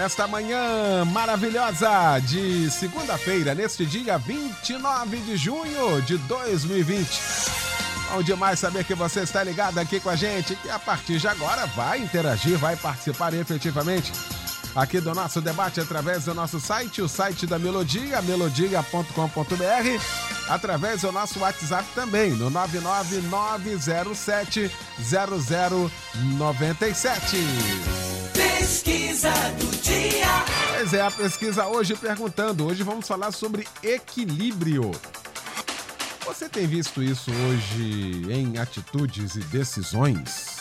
Nesta manhã maravilhosa de segunda-feira, neste dia 29 de junho de 2020. Bom demais saber que você está ligado aqui com a gente, que a partir de agora vai interagir, vai participar efetivamente aqui do nosso debate através do nosso site, o site da Melodia, melodia.com.br, através do nosso WhatsApp também, no 99907 0097. Pesquisa do dia. Pois é, a pesquisa hoje perguntando. Hoje vamos falar sobre equilíbrio. Você tem visto isso hoje em atitudes e decisões?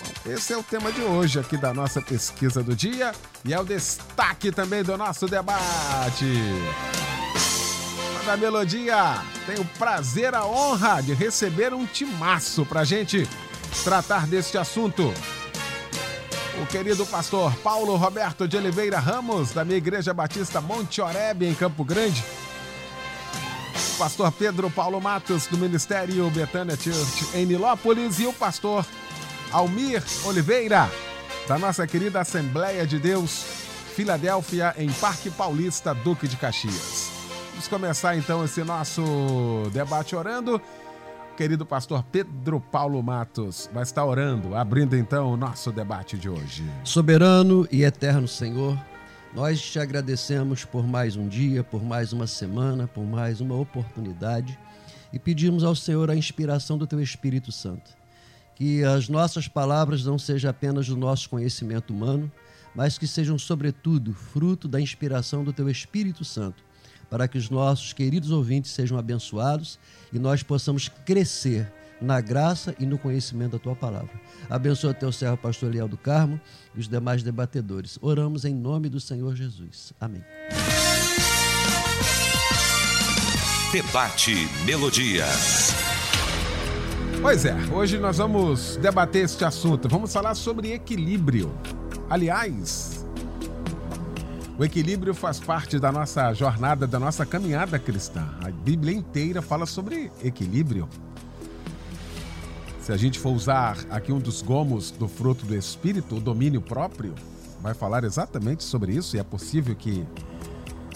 Bom, esse é o tema de hoje aqui da nossa pesquisa do dia e é o destaque também do nosso debate. Da Melodia tem o prazer, a honra de receber um timaço pra gente tratar deste assunto. O querido pastor Paulo Roberto de Oliveira Ramos, da minha Igreja Batista Monte Oreb, em Campo Grande. O pastor Pedro Paulo Matos, do Ministério Betânia Church, em Nilópolis. E o pastor Almir Oliveira, da nossa querida Assembleia de Deus, Filadélfia, em Parque Paulista, Duque de Caxias. Vamos começar então esse nosso debate orando querido pastor Pedro Paulo Matos vai estar orando, abrindo então o nosso debate de hoje. Soberano e eterno Senhor, nós te agradecemos por mais um dia, por mais uma semana, por mais uma oportunidade e pedimos ao Senhor a inspiração do teu Espírito Santo. Que as nossas palavras não sejam apenas do nosso conhecimento humano, mas que sejam, sobretudo, fruto da inspiração do teu Espírito Santo para que os nossos queridos ouvintes sejam abençoados e nós possamos crescer na graça e no conhecimento da tua palavra. Abençoa teu servo pastor Leal do Carmo e os demais debatedores. Oramos em nome do Senhor Jesus. Amém. Debate Melodia. Pois é, hoje nós vamos debater este assunto. Vamos falar sobre equilíbrio. Aliás, o equilíbrio faz parte da nossa jornada, da nossa caminhada cristã. A Bíblia inteira fala sobre equilíbrio. Se a gente for usar aqui um dos gomos do fruto do Espírito, o domínio próprio, vai falar exatamente sobre isso e é possível que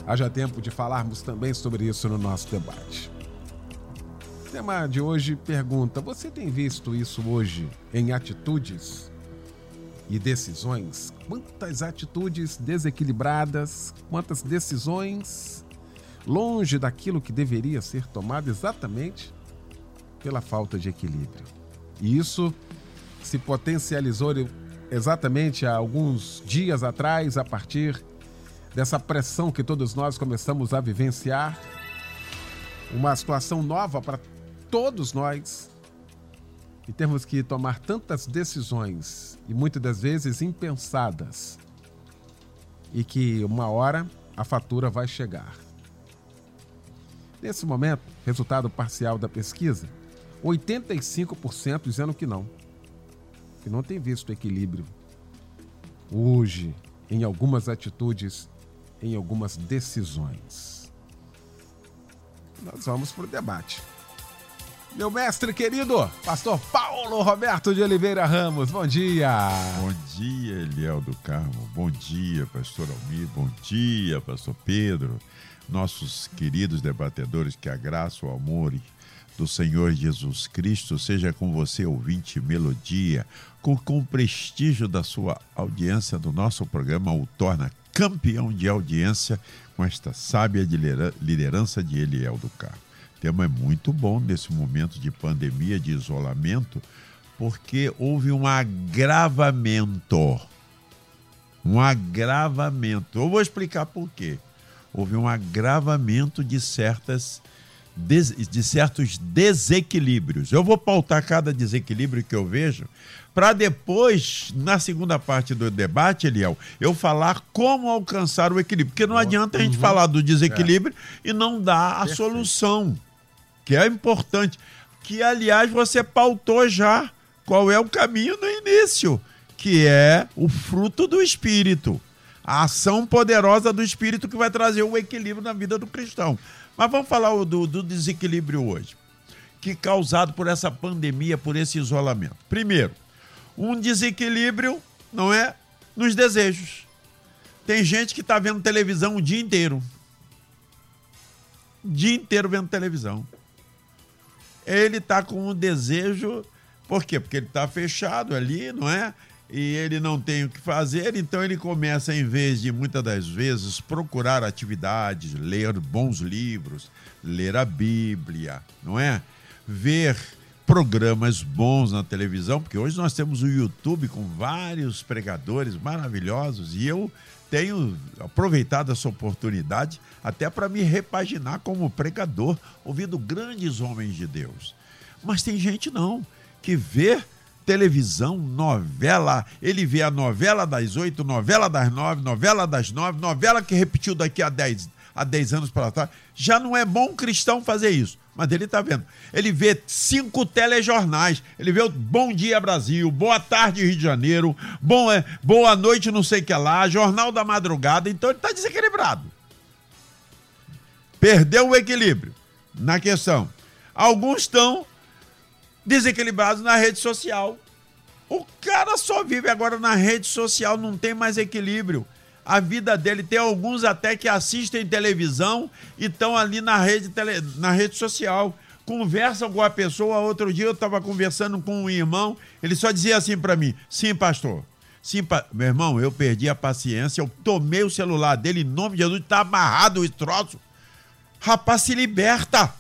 haja tempo de falarmos também sobre isso no nosso debate. O tema de hoje pergunta: você tem visto isso hoje em atitudes? e decisões, quantas atitudes desequilibradas, quantas decisões longe daquilo que deveria ser tomado exatamente pela falta de equilíbrio. E isso se potencializou exatamente há alguns dias atrás, a partir dessa pressão que todos nós começamos a vivenciar, uma situação nova para todos nós e temos que tomar tantas decisões e muitas das vezes impensadas e que uma hora a fatura vai chegar. Nesse momento, resultado parcial da pesquisa, 85% dizendo que não, que não tem visto equilíbrio hoje em algumas atitudes, em algumas decisões. Nós vamos para o debate meu mestre querido, pastor Paulo Roberto de Oliveira Ramos. Bom dia. Bom dia, Eliel do Carmo. Bom dia, pastor Almir. Bom dia, pastor Pedro. Nossos queridos debatedores, que a graça, o amor do Senhor Jesus Cristo seja com você, ouvinte Melodia, com, com o prestígio da sua audiência do nosso programa, o torna campeão de audiência com esta sábia liderança de Eliel do Carmo tema é muito bom nesse momento de pandemia, de isolamento, porque houve um agravamento. Um agravamento. Eu vou explicar por quê. Houve um agravamento de certas de certos desequilíbrios. Eu vou pautar cada desequilíbrio que eu vejo para depois, na segunda parte do debate, Eliel, eu falar como alcançar o equilíbrio. Porque não adianta a gente uhum. falar do desequilíbrio é. e não dar a Perfeito. solução, que é importante. Que, aliás, você pautou já qual é o caminho no início, que é o fruto do Espírito. A ação poderosa do Espírito que vai trazer o equilíbrio na vida do cristão. Mas vamos falar do, do desequilíbrio hoje, que causado por essa pandemia, por esse isolamento. Primeiro, um desequilíbrio, não é? Nos desejos. Tem gente que está vendo televisão o dia inteiro. O dia inteiro vendo televisão. Ele está com um desejo. Por quê? Porque ele está fechado ali, não é? E ele não tem o que fazer, então ele começa, em vez de muitas das vezes procurar atividades, ler bons livros, ler a Bíblia, não é? Ver programas bons na televisão, porque hoje nós temos o YouTube com vários pregadores maravilhosos e eu tenho aproveitado essa oportunidade até para me repaginar como pregador, ouvindo grandes homens de Deus. Mas tem gente não que vê televisão, novela, ele vê a novela das oito, novela das nove, novela das nove, novela que repetiu daqui a dez, a dez anos para trás. Já não é bom cristão fazer isso. Mas ele está vendo. Ele vê cinco telejornais. Ele vê o Bom Dia Brasil, Boa Tarde Rio de Janeiro, bom, é, Boa Noite não sei o que lá, Jornal da Madrugada. Então ele está desequilibrado. Perdeu o equilíbrio na questão. Alguns estão desequilibrados na rede social. O cara só vive agora na rede social, não tem mais equilíbrio a vida dele. Tem alguns até que assistem televisão e estão ali na rede, tele, na rede social. Conversam com a pessoa. Outro dia eu estava conversando com um irmão, ele só dizia assim para mim: sim, pastor. Sim, pa... meu irmão, eu perdi a paciência, eu tomei o celular dele em nome de Jesus, está amarrado o troço. Rapaz, se liberta.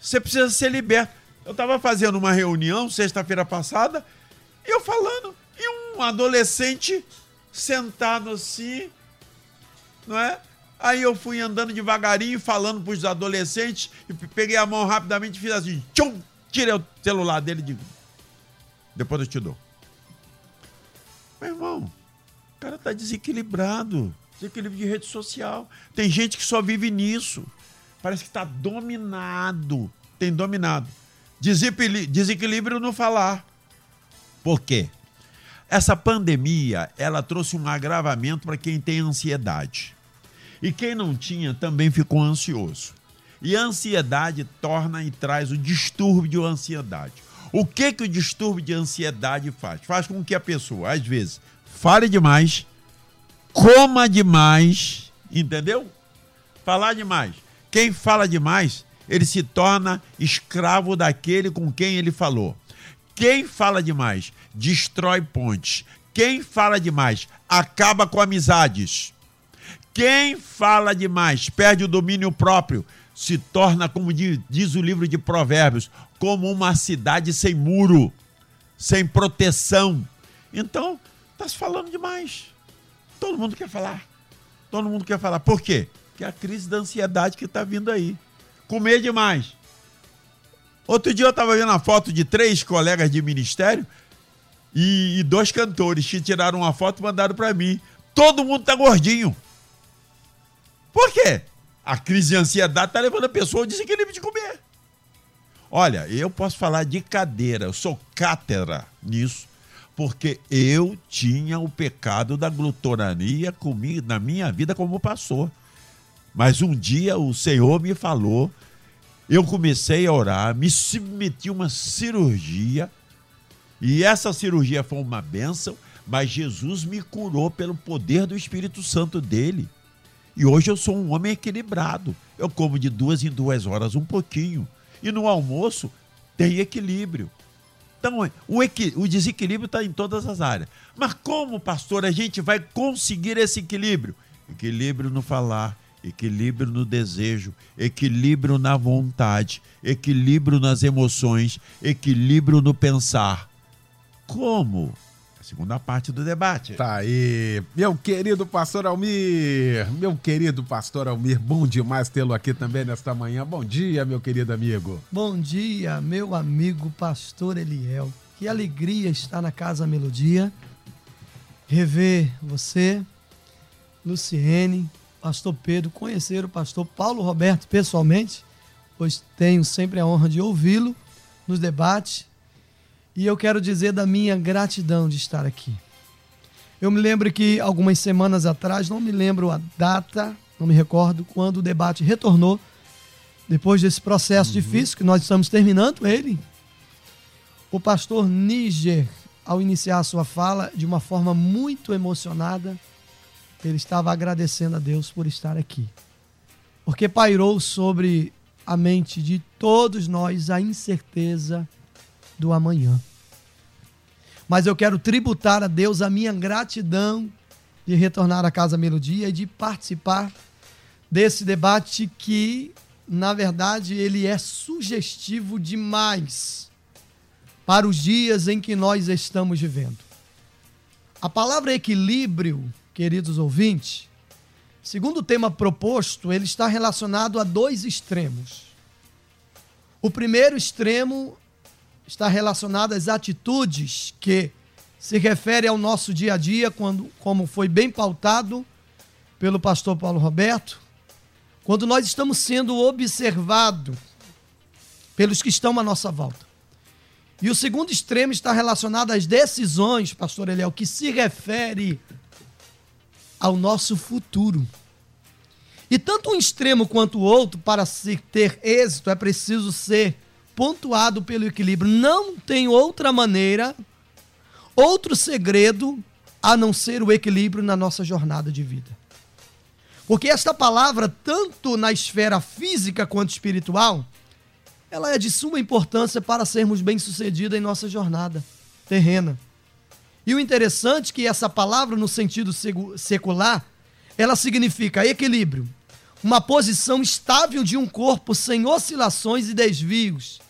Você precisa ser liberto. Eu estava fazendo uma reunião sexta-feira passada, e eu falando, e um adolescente sentado assim, não é? Aí eu fui andando devagarinho, falando para os adolescentes, e peguei a mão rapidamente e fiz assim, tchum, tirei o celular dele e digo, depois eu te dou. Meu irmão, o cara tá desequilibrado, desequilíbrio de rede social. Tem gente que só vive nisso. Parece que está dominado, tem dominado. Desequilíbrio no falar. Por quê? Essa pandemia, ela trouxe um agravamento para quem tem ansiedade. E quem não tinha também ficou ansioso. E a ansiedade torna e traz o distúrbio de ansiedade. O que que o distúrbio de ansiedade faz? Faz com que a pessoa, às vezes, fale demais, coma demais, entendeu? Falar demais. Quem fala demais, ele se torna escravo daquele com quem ele falou. Quem fala demais destrói pontes. Quem fala demais acaba com amizades. Quem fala demais perde o domínio próprio, se torna, como diz o livro de Provérbios, como uma cidade sem muro, sem proteção. Então, está se falando demais. Todo mundo quer falar. Todo mundo quer falar. Por quê? Porque é a crise da ansiedade que está vindo aí. Comer demais. Outro dia eu estava vendo a foto de três colegas de ministério e, e dois cantores que tiraram uma foto e mandaram para mim. Todo mundo tá gordinho. Por quê? A crise de ansiedade tá levando a pessoa ao desequilíbrio de comer. Olha, eu posso falar de cadeira, eu sou cátedra nisso, porque eu tinha o pecado da glutonania comigo na minha vida como pastor. Mas um dia o Senhor me falou eu comecei a orar, me submeti a uma cirurgia, e essa cirurgia foi uma bênção, mas Jesus me curou pelo poder do Espírito Santo dele. E hoje eu sou um homem equilibrado. Eu como de duas em duas horas um pouquinho. E no almoço tem equilíbrio. Então, o, equi o desequilíbrio está em todas as áreas. Mas como, pastor, a gente vai conseguir esse equilíbrio? Equilíbrio no falar, equilíbrio no desejo, equilíbrio na vontade, equilíbrio nas emoções, equilíbrio no pensar. Como? É segunda parte do debate. Tá aí. Meu querido pastor Almir, meu querido pastor Almir, bom demais tê-lo aqui também nesta manhã. Bom dia, meu querido amigo. Bom dia, meu amigo pastor Eliel. Que alegria estar na Casa Melodia. Rever você, Luciene, pastor Pedro, conhecer o pastor Paulo Roberto pessoalmente, pois tenho sempre a honra de ouvi-lo nos debates e eu quero dizer da minha gratidão de estar aqui. Eu me lembro que algumas semanas atrás, não me lembro a data, não me recordo, quando o debate retornou, depois desse processo uhum. difícil que nós estamos terminando ele, o pastor Níger, ao iniciar a sua fala, de uma forma muito emocionada, ele estava agradecendo a Deus por estar aqui. Porque pairou sobre a mente de todos nós a incerteza do amanhã. Mas eu quero tributar a Deus a minha gratidão de retornar à Casa Melodia e de participar desse debate que, na verdade, ele é sugestivo demais para os dias em que nós estamos vivendo. A palavra equilíbrio, queridos ouvintes, segundo o tema proposto, ele está relacionado a dois extremos. O primeiro extremo está relacionado às atitudes que se refere ao nosso dia a dia, quando, como foi bem pautado pelo pastor Paulo Roberto, quando nós estamos sendo observados pelos que estão à nossa volta. E o segundo extremo está relacionado às decisões, pastor Eliel, que se refere ao nosso futuro. E tanto um extremo quanto o outro, para se ter êxito, é preciso ser pontuado pelo equilíbrio. Não tem outra maneira, outro segredo a não ser o equilíbrio na nossa jornada de vida. Porque esta palavra, tanto na esfera física quanto espiritual, ela é de suma importância para sermos bem-sucedidos em nossa jornada terrena. E o interessante é que essa palavra, no sentido secular, ela significa equilíbrio, uma posição estável de um corpo sem oscilações e desvios,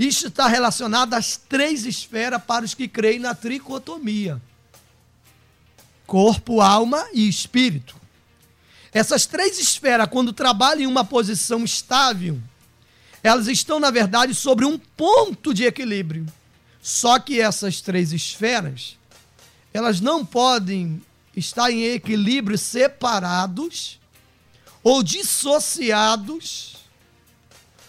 isso está relacionado às três esferas para os que creem na tricotomia: corpo, alma e espírito. Essas três esferas, quando trabalham em uma posição estável, elas estão, na verdade, sobre um ponto de equilíbrio. Só que essas três esferas, elas não podem estar em equilíbrio separados ou dissociados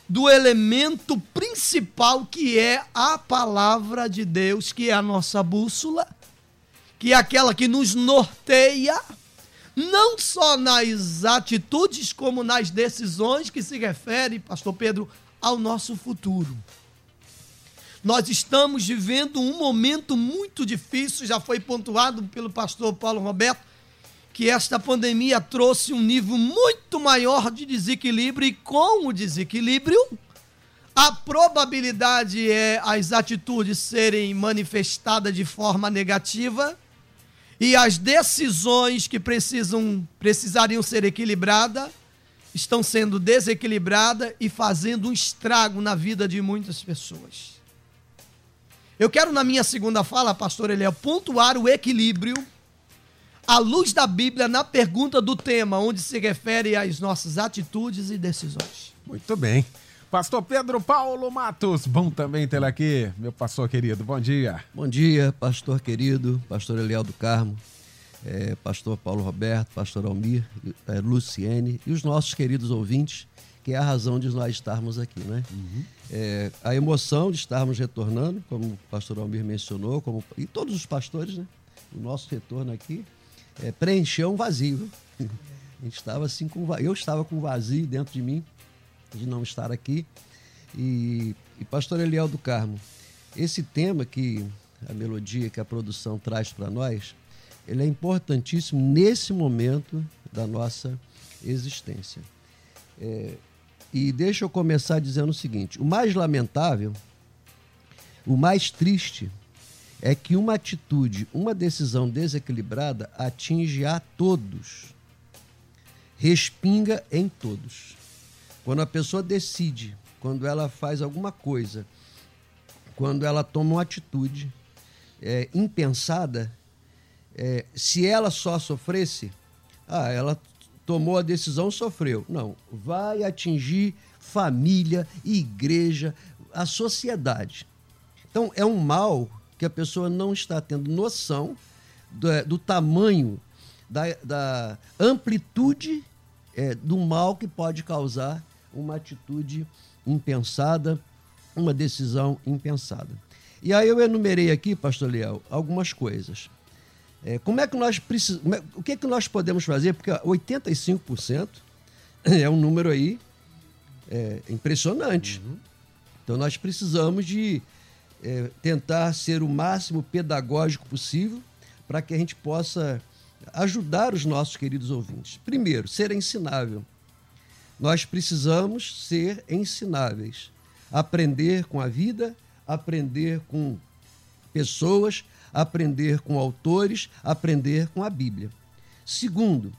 do elemento principal que é a palavra de Deus, que é a nossa bússola, que é aquela que nos norteia, não só nas atitudes, como nas decisões que se refere, Pastor Pedro, ao nosso futuro. Nós estamos vivendo um momento muito difícil, já foi pontuado pelo pastor Paulo Roberto, que esta pandemia trouxe um nível muito maior de desequilíbrio e com o desequilíbrio, a probabilidade é as atitudes serem manifestadas de forma negativa e as decisões que precisam precisariam ser equilibradas estão sendo desequilibradas e fazendo um estrago na vida de muitas pessoas. Eu quero na minha segunda fala, pastor Eliel, pontuar o equilíbrio à luz da Bíblia na pergunta do tema, onde se refere às nossas atitudes e decisões. Muito bem. Pastor Pedro Paulo Matos, bom também tê-lo aqui, meu pastor querido. Bom dia. Bom dia, pastor querido, pastor Eliel do Carmo, é, pastor Paulo Roberto, pastor Almir, é, Luciene e os nossos queridos ouvintes, que é a razão de nós estarmos aqui, né? Uhum. É, a emoção de estarmos retornando, como o pastor Almir mencionou, como, e todos os pastores, né? O nosso retorno aqui é, preencheu um vazio. A gente estava assim com eu estava com vazio dentro de mim de não estar aqui. E, e pastor Eliel do Carmo, esse tema que a melodia que a produção traz para nós, ele é importantíssimo nesse momento da nossa existência. É, e deixa eu começar dizendo o seguinte: o mais lamentável, o mais triste é que uma atitude, uma decisão desequilibrada atinge a todos, respinga em todos. Quando a pessoa decide, quando ela faz alguma coisa, quando ela toma uma atitude, é, impensada, é, se ela só sofresse, ah, ela tomou a decisão, sofreu. Não, vai atingir família, igreja, a sociedade. Então, é um mal que a pessoa não está tendo noção do, é, do tamanho, da, da amplitude é, do mal que pode causar uma atitude impensada, uma decisão impensada. E aí eu enumerei aqui, pastor Leal, algumas coisas. É, como é que nós precisamos, é, o que é que nós podemos fazer? Porque 85% é um número aí é, impressionante. Uhum. Então nós precisamos de é, tentar ser o máximo pedagógico possível para que a gente possa ajudar os nossos queridos ouvintes. Primeiro, ser ensinável. Nós precisamos ser ensináveis, aprender com a vida, aprender com pessoas, aprender com autores, aprender com a Bíblia. Segundo,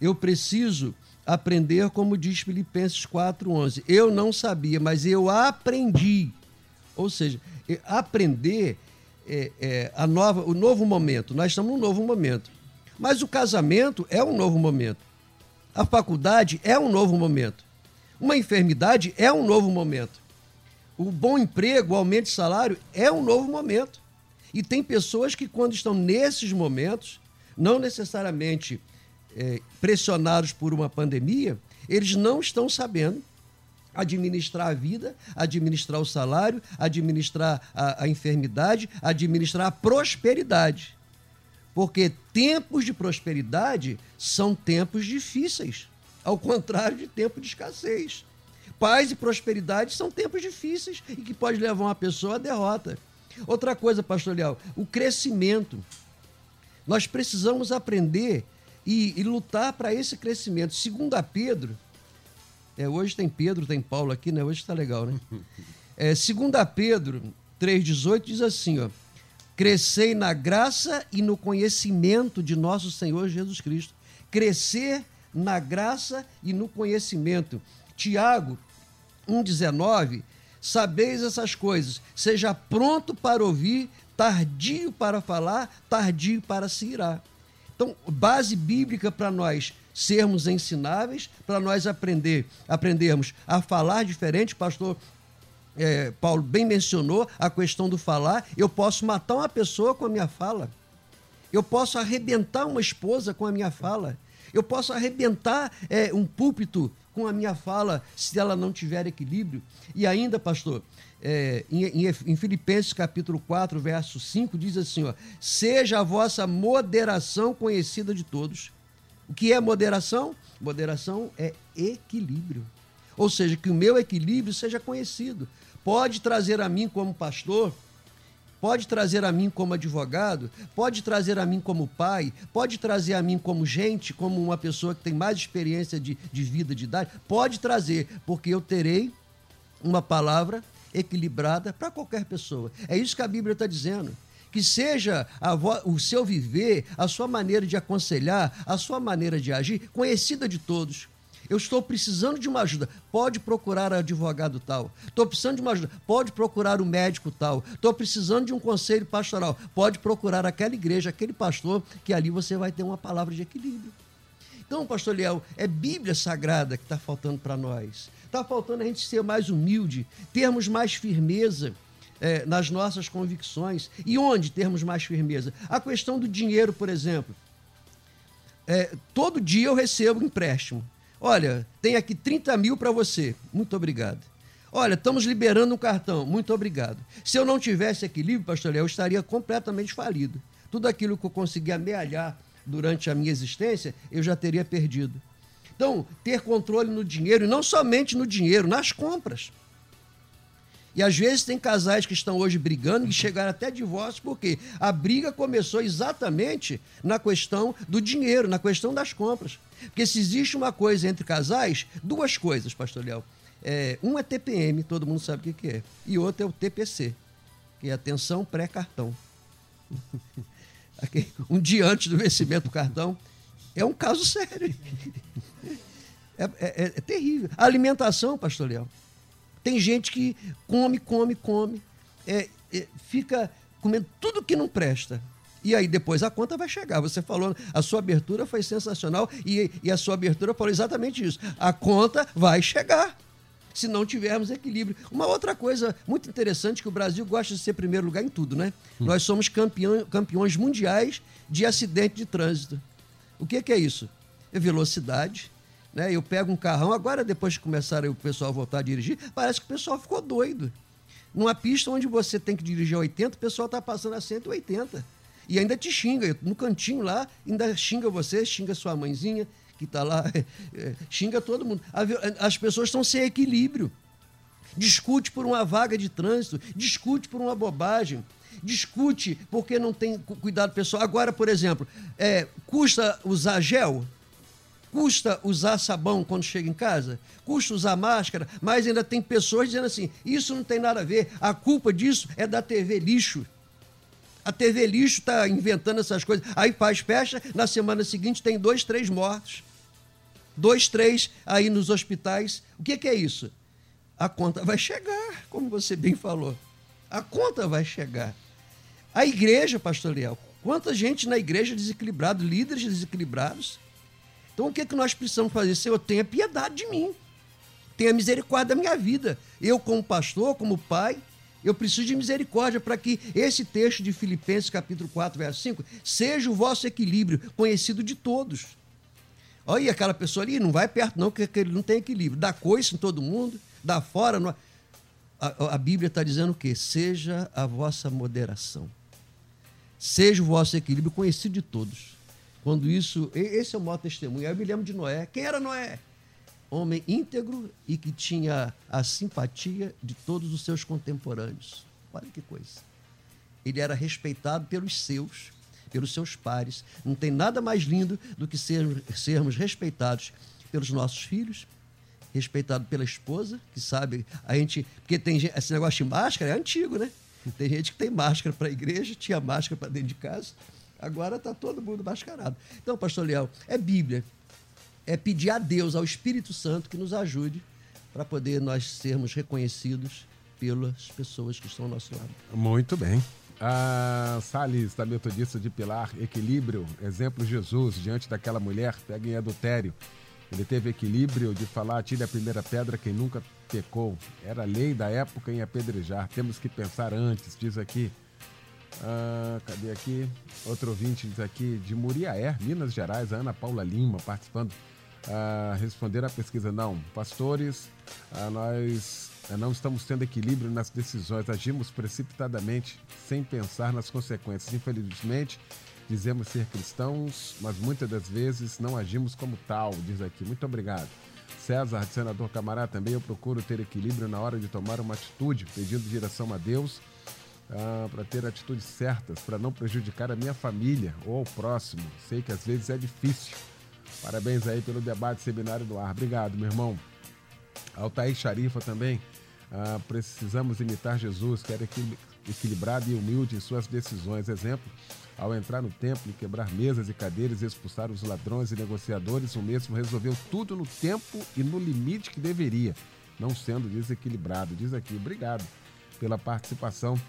eu preciso aprender como diz Filipenses 4:11. Eu não sabia, mas eu aprendi. Ou seja, aprender é, é, a nova, o novo momento. Nós estamos num novo momento. Mas o casamento é um novo momento. A faculdade é um novo momento. Uma enfermidade é um novo momento. O bom emprego, o aumento de salário é um novo momento. E tem pessoas que, quando estão nesses momentos, não necessariamente é, pressionados por uma pandemia, eles não estão sabendo administrar a vida, administrar o salário, administrar a, a enfermidade, administrar a prosperidade. Porque tempos de prosperidade são tempos difíceis, ao contrário de tempo de escassez. Paz e prosperidade são tempos difíceis e que pode levar uma pessoa à derrota. Outra coisa, pastor Leal, o crescimento. Nós precisamos aprender e, e lutar para esse crescimento. Segundo a Pedro, é, hoje tem Pedro, tem Paulo aqui, né? Hoje está legal, né? É, segundo a Pedro 3,18 diz assim, ó Crescei na graça e no conhecimento de nosso Senhor Jesus Cristo. Crescer na graça e no conhecimento. Tiago 1,19. Sabeis essas coisas, seja pronto para ouvir, tardio para falar, tardio para se irar. Então, base bíblica para nós sermos ensináveis, para nós aprender, aprendermos a falar diferente. Pastor é, Paulo bem mencionou a questão do falar, eu posso matar uma pessoa com a minha fala. Eu posso arrebentar uma esposa com a minha fala. Eu posso arrebentar é, um púlpito com a minha fala se ela não tiver equilíbrio. E ainda, pastor, é, em, em, Filipenses capítulo 4, verso 5, diz assim: ó, seja a vossa moderação conhecida de todos. O que é moderação? Moderação é equilíbrio. Ou seja, que o meu equilíbrio seja conhecido pode trazer a mim como pastor, pode trazer a mim como advogado, pode trazer a mim como pai, pode trazer a mim como gente, como uma pessoa que tem mais experiência de, de vida, de idade, pode trazer, porque eu terei uma palavra equilibrada para qualquer pessoa. É isso que a Bíblia está dizendo. Que seja o seu viver, a sua maneira de aconselhar, a sua maneira de agir, conhecida de todos. Eu estou precisando de uma ajuda. Pode procurar advogado tal. Estou precisando de uma ajuda. Pode procurar o médico tal. Estou precisando de um conselho pastoral. Pode procurar aquela igreja, aquele pastor, que ali você vai ter uma palavra de equilíbrio. Então, pastor Leal, é Bíblia sagrada que está faltando para nós. Está faltando a gente ser mais humilde, termos mais firmeza. É, nas nossas convicções. E onde termos mais firmeza? A questão do dinheiro, por exemplo. É, todo dia eu recebo empréstimo. Olha, tem aqui 30 mil para você. Muito obrigado. Olha, estamos liberando um cartão. Muito obrigado. Se eu não tivesse equilíbrio, pastor Léo, eu estaria completamente falido. Tudo aquilo que eu consegui amealhar durante a minha existência, eu já teria perdido. Então, ter controle no dinheiro, e não somente no dinheiro, nas compras. E às vezes tem casais que estão hoje brigando e chegaram até divórcio, porque a briga começou exatamente na questão do dinheiro, na questão das compras. Porque se existe uma coisa entre casais, duas coisas, pastor Léo. É, um é TPM, todo mundo sabe o que, que é. E outro é o TPC, que é atenção pré-cartão. um dia antes do vencimento do cartão. É um caso sério. É, é, é, terrível. A alimentação, pastor Léo. Tem gente que come, come, come, é, é, fica comendo tudo que não presta. E aí depois a conta vai chegar. Você falou, a sua abertura foi sensacional e, e a sua abertura falou exatamente isso. A conta vai chegar se não tivermos equilíbrio. Uma outra coisa muito interessante que o Brasil gosta de ser primeiro lugar em tudo, né? Hum. Nós somos campeão, campeões mundiais de acidente de trânsito. O que, que é isso? É velocidade. Né? Eu pego um carrão, agora depois que começaram o pessoal a voltar a dirigir, parece que o pessoal ficou doido. Numa pista onde você tem que dirigir a 80, o pessoal está passando a 180. E ainda te xinga, no cantinho lá, ainda xinga você, xinga sua mãezinha, que está lá, é, xinga todo mundo. As pessoas estão sem equilíbrio. Discute por uma vaga de trânsito, discute por uma bobagem, discute porque não tem cuidado pessoal. Agora, por exemplo, é, custa usar gel? Custa usar sabão quando chega em casa? Custa usar máscara? Mas ainda tem pessoas dizendo assim: isso não tem nada a ver, a culpa disso é da TV lixo. A TV lixo está inventando essas coisas. Aí faz festa, na semana seguinte tem dois, três mortos. Dois, três aí nos hospitais. O que, que é isso? A conta vai chegar, como você bem falou. A conta vai chegar. A igreja, pastor Leal, quanta gente na igreja desequilibrado, líderes desequilibrados. Então o que, que nós precisamos fazer? Senhor, tenha piedade de mim. Tenha misericórdia da minha vida. Eu, como pastor, como pai, eu preciso de misericórdia para que esse texto de Filipenses, capítulo 4, verso 5, seja o vosso equilíbrio, conhecido de todos. Olha aquela pessoa ali, não vai perto, não, porque ele não tem equilíbrio. Dá coice em todo mundo, dá fora. No... A, a Bíblia está dizendo o quê? Seja a vossa moderação. Seja o vosso equilíbrio conhecido de todos. Quando isso. Esse é o maior testemunho. Eu me lembro de Noé. Quem era Noé? homem íntegro e que tinha a simpatia de todos os seus contemporâneos. Olha que coisa. Ele era respeitado pelos seus, pelos seus pares. Não tem nada mais lindo do que sermos, sermos respeitados pelos nossos filhos, respeitado pela esposa, que sabe, a gente. Porque tem esse negócio de máscara é antigo, né? Tem gente que tem máscara para a igreja, tinha máscara para dentro de casa. Agora está todo mundo mascarado. Então, pastor Leal, é Bíblia é pedir a Deus, ao Espírito Santo, que nos ajude para poder nós sermos reconhecidos pelas pessoas que estão ao nosso lado. Muito bem. A Salles, da Metodista de Pilar, equilíbrio, exemplo Jesus, diante daquela mulher pega em adultério. Ele teve equilíbrio de falar, tire a primeira pedra quem nunca pecou. Era lei da época em apedrejar. Temos que pensar antes, diz aqui. Ah, cadê aqui? Outro ouvinte diz aqui, de Muriaé, Minas Gerais, a Ana Paula Lima, participando a responder à pesquisa. Não, pastores, nós não estamos tendo equilíbrio nas decisões, agimos precipitadamente, sem pensar nas consequências. Infelizmente, dizemos ser cristãos, mas muitas das vezes não agimos como tal, diz aqui. Muito obrigado. César, senador Camará, também eu procuro ter equilíbrio na hora de tomar uma atitude, pedindo direção a Deus. Ah, para ter atitudes certas, para não prejudicar a minha família ou ao próximo. Sei que às vezes é difícil, Parabéns aí pelo debate seminário do ar. Obrigado, meu irmão. Altair Charifa também. Ah, precisamos imitar Jesus, que era equilibrado e humilde em suas decisões. Exemplo, ao entrar no templo e quebrar mesas e cadeiras e expulsar os ladrões e negociadores, o mesmo resolveu tudo no tempo e no limite que deveria, não sendo desequilibrado. Diz aqui, obrigado pela participação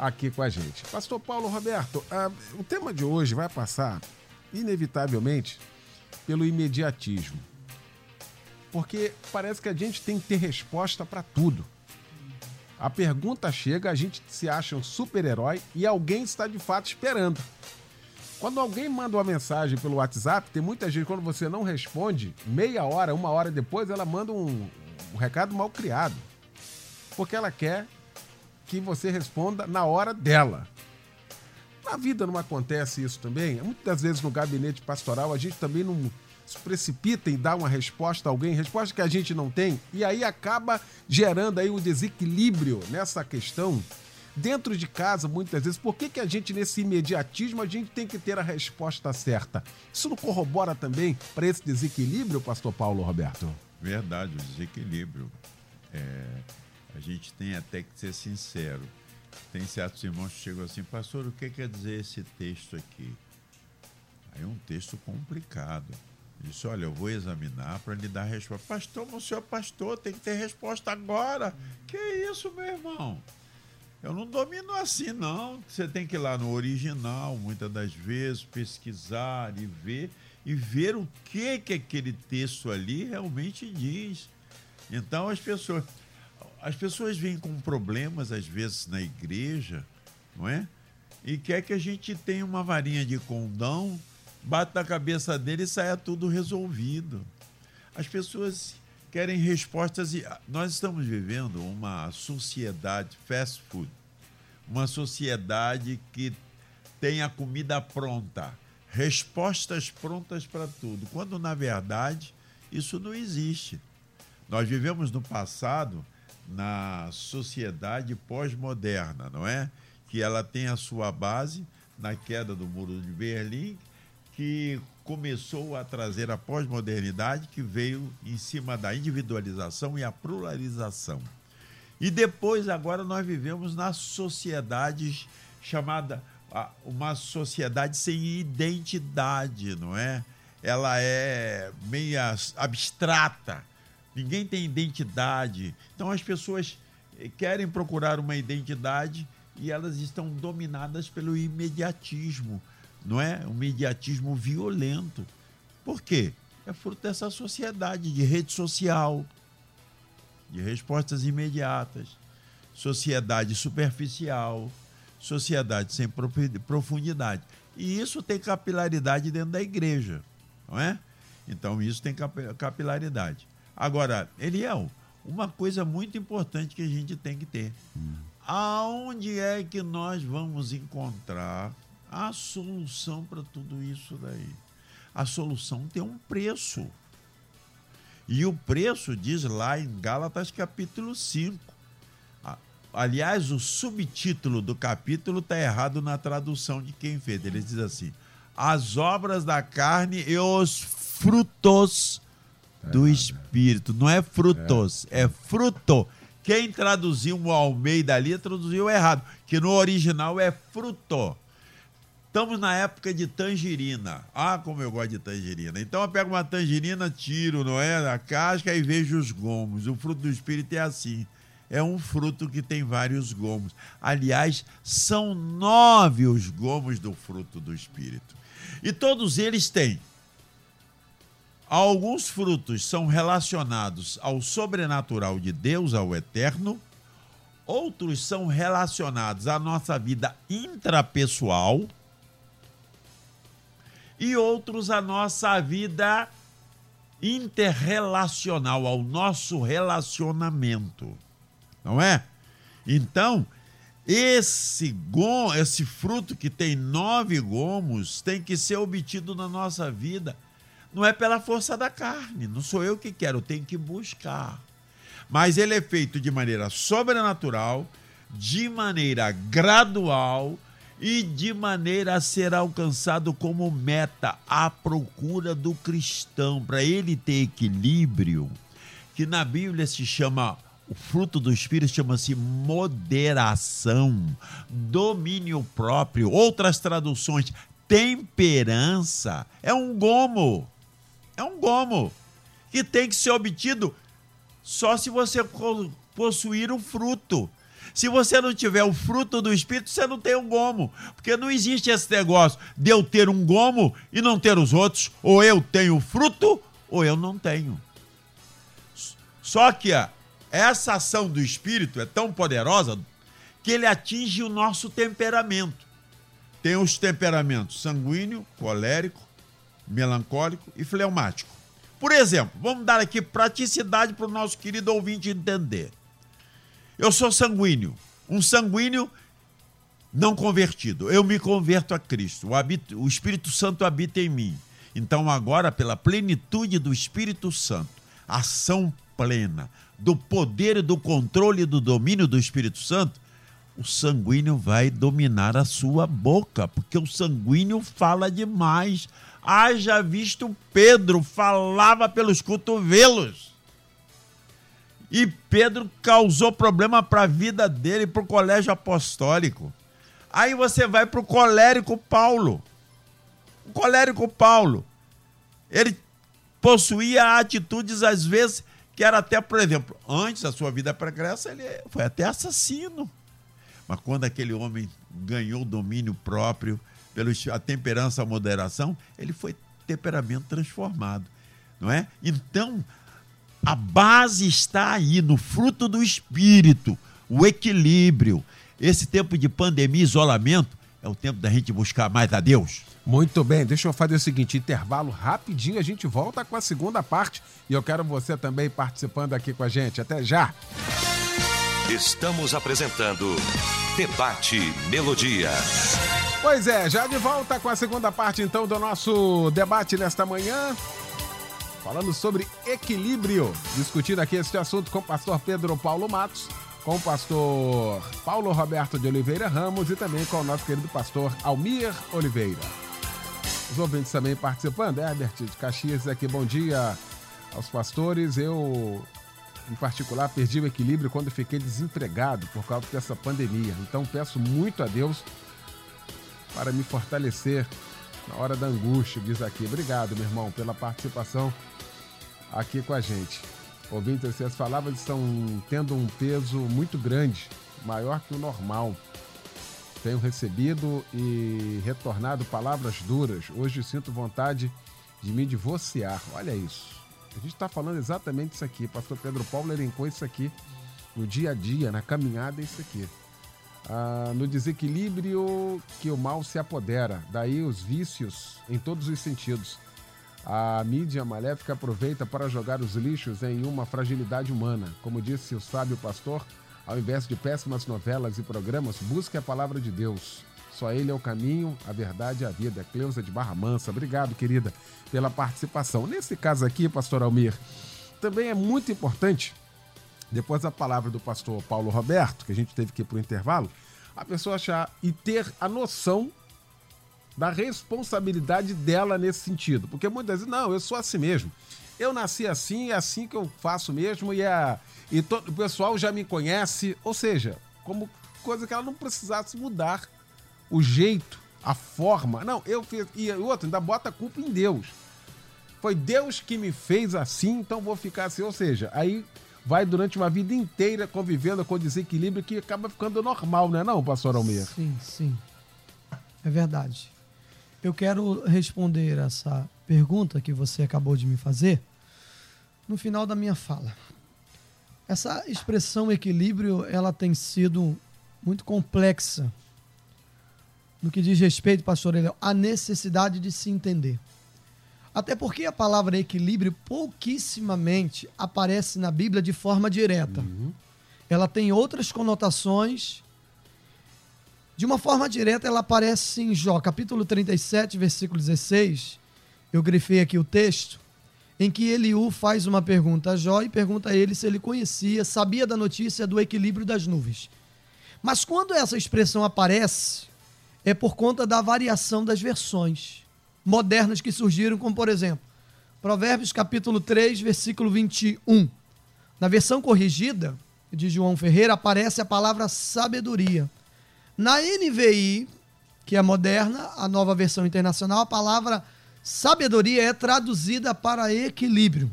aqui com a gente. Pastor Paulo Roberto, ah, o tema de hoje vai passar, inevitavelmente, pelo imediatismo. Porque parece que a gente tem que ter resposta para tudo. A pergunta chega, a gente se acha um super-herói e alguém está de fato esperando. Quando alguém manda uma mensagem pelo WhatsApp, tem muita gente, quando você não responde, meia hora, uma hora depois, ela manda um, um recado mal criado. Porque ela quer que você responda na hora dela. Na vida não acontece isso também? Muitas vezes no gabinete pastoral a gente também não se precipita em dar uma resposta a alguém, resposta que a gente não tem, e aí acaba gerando aí um desequilíbrio nessa questão dentro de casa, muitas vezes. Por que, que a gente, nesse imediatismo, a gente tem que ter a resposta certa? Isso não corrobora também para esse desequilíbrio, pastor Paulo Roberto? Verdade, o desequilíbrio. É, a gente tem até que ser sincero. Tem certos irmãos que chegam assim, pastor, o que quer dizer esse texto aqui? Aí é um texto complicado. Disse, olha, eu vou examinar para lhe dar resposta. Pastor, o senhor é pastor, tem que ter resposta agora. Que isso, meu irmão? Eu não domino assim, não. Você tem que ir lá no original, muitas das vezes, pesquisar e ver, e ver o que, que aquele texto ali realmente diz. Então as pessoas. As pessoas vêm com problemas, às vezes, na igreja, não é? E quer que a gente tenha uma varinha de condão, bata na cabeça dele e saia tudo resolvido. As pessoas querem respostas e nós estamos vivendo uma sociedade fast food, uma sociedade que tem a comida pronta, respostas prontas para tudo, quando na verdade isso não existe. Nós vivemos no passado na sociedade pós-moderna, não é? Que ela tem a sua base na queda do Muro de Berlim, que começou a trazer a pós-modernidade que veio em cima da individualização e a pluralização. E depois, agora, nós vivemos na sociedade chamada uma sociedade sem identidade, não é? Ela é meio abstrata, ninguém tem identidade. Então as pessoas querem procurar uma identidade e elas estão dominadas pelo imediatismo não é? Um mediatismo violento. Por quê? É fruto dessa sociedade de rede social, de respostas imediatas, sociedade superficial, sociedade sem profundidade. E isso tem capilaridade dentro da igreja, não é? Então isso tem capilaridade. Agora, Eliel, uma coisa muito importante que a gente tem que ter. Hum. Aonde é que nós vamos encontrar a solução para tudo isso daí. A solução tem um preço. E o preço diz lá em Gálatas capítulo 5. Aliás, o subtítulo do capítulo está errado na tradução de quem fez. Ele diz assim: As obras da carne e os frutos do Espírito. Não é frutos, é, é fruto. Quem traduziu o Almeida ali traduziu errado, que no original é fruto. Estamos na época de tangerina. Ah, como eu gosto de tangerina. Então eu pego uma tangerina, tiro, não é? Da casca e vejo os gomos. O fruto do espírito é assim. É um fruto que tem vários gomos. Aliás, são nove os gomos do fruto do espírito. E todos eles têm. Alguns frutos são relacionados ao sobrenatural de Deus, ao eterno. Outros são relacionados à nossa vida intrapessoal e outros a nossa vida interrelacional, ao nosso relacionamento. Não é? Então, esse gom, esse fruto que tem nove gomos tem que ser obtido na nossa vida. Não é pela força da carne, não sou eu que quero, tenho que buscar. Mas ele é feito de maneira sobrenatural, de maneira gradual, e de maneira a ser alcançado como meta a procura do cristão, para ele ter equilíbrio, que na Bíblia se chama o fruto do espírito chama-se moderação, domínio próprio, outras traduções, temperança, é um gomo. É um gomo que tem que ser obtido só se você possuir o fruto. Se você não tiver o fruto do Espírito, você não tem um gomo. Porque não existe esse negócio de eu ter um gomo e não ter os outros. Ou eu tenho fruto, ou eu não tenho. Só que essa ação do Espírito é tão poderosa que ele atinge o nosso temperamento. Tem os temperamentos sanguíneo, colérico, melancólico e fleumático. Por exemplo, vamos dar aqui praticidade para o nosso querido ouvinte entender. Eu sou sanguíneo. Um sanguíneo não convertido. Eu me converto a Cristo. O, habito, o Espírito Santo habita em mim. Então, agora, pela plenitude do Espírito Santo, ação plena do poder e do controle e do domínio do Espírito Santo, o sanguíneo vai dominar a sua boca, porque o sanguíneo fala demais. Haja visto Pedro, falava pelos cotovelos. E Pedro causou problema para a vida dele, para o colégio apostólico. Aí você vai para o colérico Paulo. O colérico Paulo. Ele possuía atitudes, às vezes, que era até, por exemplo, antes da sua vida pregressa, ele foi até assassino. Mas quando aquele homem ganhou domínio próprio, pela a temperança, a moderação, ele foi temperamento transformado, não é? Então, a base está aí no fruto do espírito, o equilíbrio. Esse tempo de pandemia, isolamento, é o tempo da gente buscar mais a Deus. Muito bem, deixa eu fazer o seguinte: intervalo rapidinho, a gente volta com a segunda parte e eu quero você também participando aqui com a gente. Até já! Estamos apresentando Debate Melodia. Pois é, já de volta com a segunda parte então do nosso debate nesta manhã. Falando sobre equilíbrio, discutindo aqui este assunto com o pastor Pedro Paulo Matos, com o pastor Paulo Roberto de Oliveira Ramos e também com o nosso querido pastor Almir Oliveira. Os ouvintes também participando, Herbert de Caxias aqui, bom dia aos pastores. Eu, em particular, perdi o equilíbrio quando fiquei desempregado por causa dessa pandemia. Então peço muito a Deus para me fortalecer na hora da angústia, diz aqui. Obrigado, meu irmão, pela participação aqui com a gente. Ouvintes, essas palavras estão tendo um peso muito grande, maior que o normal. Tenho recebido e retornado palavras duras. Hoje sinto vontade de me divorciar. Olha isso. A gente está falando exatamente isso aqui. Pastor Pedro Paulo elencou isso aqui no dia a dia, na caminhada, isso aqui. Ah, no desequilíbrio que o mal se apodera. Daí os vícios em todos os sentidos. A mídia maléfica aproveita para jogar os lixos em uma fragilidade humana. Como disse o sábio pastor, ao invés de péssimas novelas e programas, busque a palavra de Deus. Só Ele é o caminho, a verdade e a vida. Cleusa de Barra Mansa. Obrigado, querida, pela participação. Nesse caso aqui, pastor Almir, também é muito importante, depois da palavra do pastor Paulo Roberto, que a gente teve que ir para o intervalo, a pessoa achar e ter a noção da responsabilidade dela nesse sentido. Porque muitas vezes, não, eu sou assim mesmo. Eu nasci assim, é assim que eu faço mesmo, e a, e todo, o pessoal já me conhece, ou seja, como coisa que ela não precisasse mudar o jeito, a forma. Não, eu fiz. E outro ainda bota a culpa em Deus. Foi Deus que me fez assim, então vou ficar assim. Ou seja, aí vai durante uma vida inteira convivendo com desequilíbrio que acaba ficando normal, não é não, pastor Almeida? Sim, sim. É verdade. Eu quero responder essa pergunta que você acabou de me fazer no final da minha fala. Essa expressão equilíbrio, ela tem sido muito complexa no que diz respeito, pastor Eliel, à necessidade de se entender. Até porque a palavra equilíbrio pouquíssimamente aparece na Bíblia de forma direta. Uhum. Ela tem outras conotações. De uma forma direta, ela aparece em Jó, capítulo 37, versículo 16. Eu grifei aqui o texto em que Eliú faz uma pergunta a Jó e pergunta a ele se ele conhecia, sabia da notícia do equilíbrio das nuvens. Mas quando essa expressão aparece, é por conta da variação das versões modernas que surgiram, como por exemplo, Provérbios capítulo 3, versículo 21. Na versão corrigida de João Ferreira aparece a palavra sabedoria. Na NVI, que é moderna, a nova versão internacional, a palavra Sabedoria é traduzida para equilíbrio,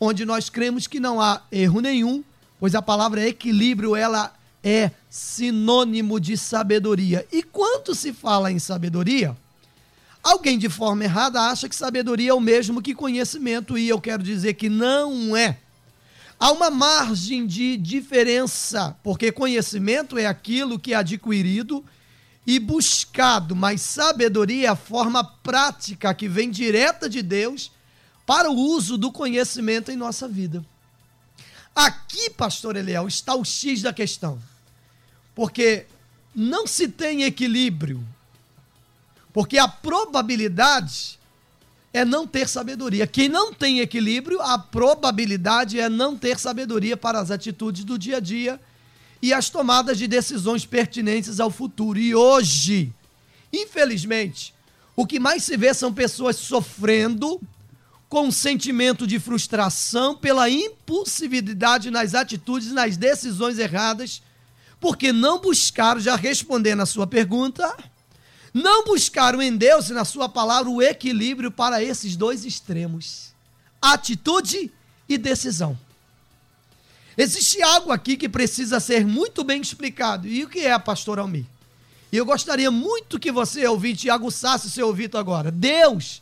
onde nós cremos que não há erro nenhum, pois a palavra equilíbrio ela é sinônimo de sabedoria. E quando se fala em sabedoria, alguém de forma errada acha que sabedoria é o mesmo que conhecimento e eu quero dizer que não é. Há uma margem de diferença, porque conhecimento é aquilo que é adquirido e buscado, mas sabedoria é a forma prática que vem direta de Deus para o uso do conhecimento em nossa vida. Aqui, pastor Eliel, está o X da questão. Porque não se tem equilíbrio. Porque a probabilidade é não ter sabedoria. Quem não tem equilíbrio, a probabilidade é não ter sabedoria para as atitudes do dia a dia e as tomadas de decisões pertinentes ao futuro. E hoje, infelizmente, o que mais se vê são pessoas sofrendo com um sentimento de frustração pela impulsividade nas atitudes, nas decisões erradas, porque não buscaram, já respondendo a sua pergunta, não buscaram em Deus e na sua palavra o equilíbrio para esses dois extremos: atitude e decisão. Existe algo aqui que precisa ser muito bem explicado. E o que é, pastor Almir? E eu gostaria muito que você, ouvinte, aguçasse seu ouvido agora. Deus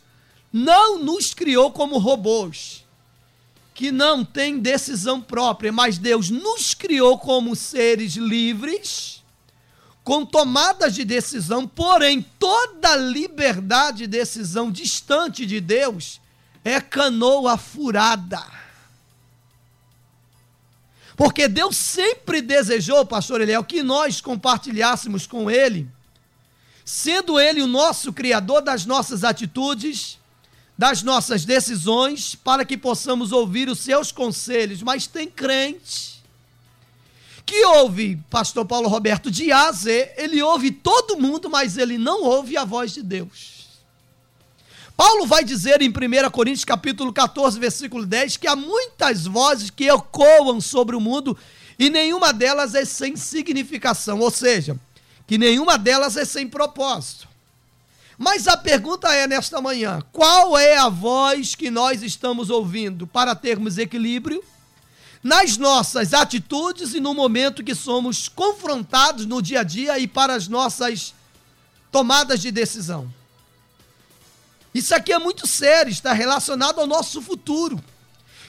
não nos criou como robôs, que não têm decisão própria, mas Deus nos criou como seres livres, com tomadas de decisão, porém toda liberdade de decisão distante de Deus é canoa furada. Porque Deus sempre desejou, pastor Eliel, que nós compartilhássemos com Ele, sendo Ele o nosso Criador das nossas atitudes, das nossas decisões, para que possamos ouvir os seus conselhos. Mas tem crente que ouve, pastor Paulo Roberto, de A a Z, ele ouve todo mundo, mas ele não ouve a voz de Deus. Paulo vai dizer em 1 Coríntios capítulo 14, versículo 10, que há muitas vozes que ecoam sobre o mundo e nenhuma delas é sem significação, ou seja, que nenhuma delas é sem propósito. Mas a pergunta é nesta manhã: qual é a voz que nós estamos ouvindo para termos equilíbrio nas nossas atitudes e no momento que somos confrontados no dia a dia e para as nossas tomadas de decisão? Isso aqui é muito sério, está relacionado ao nosso futuro.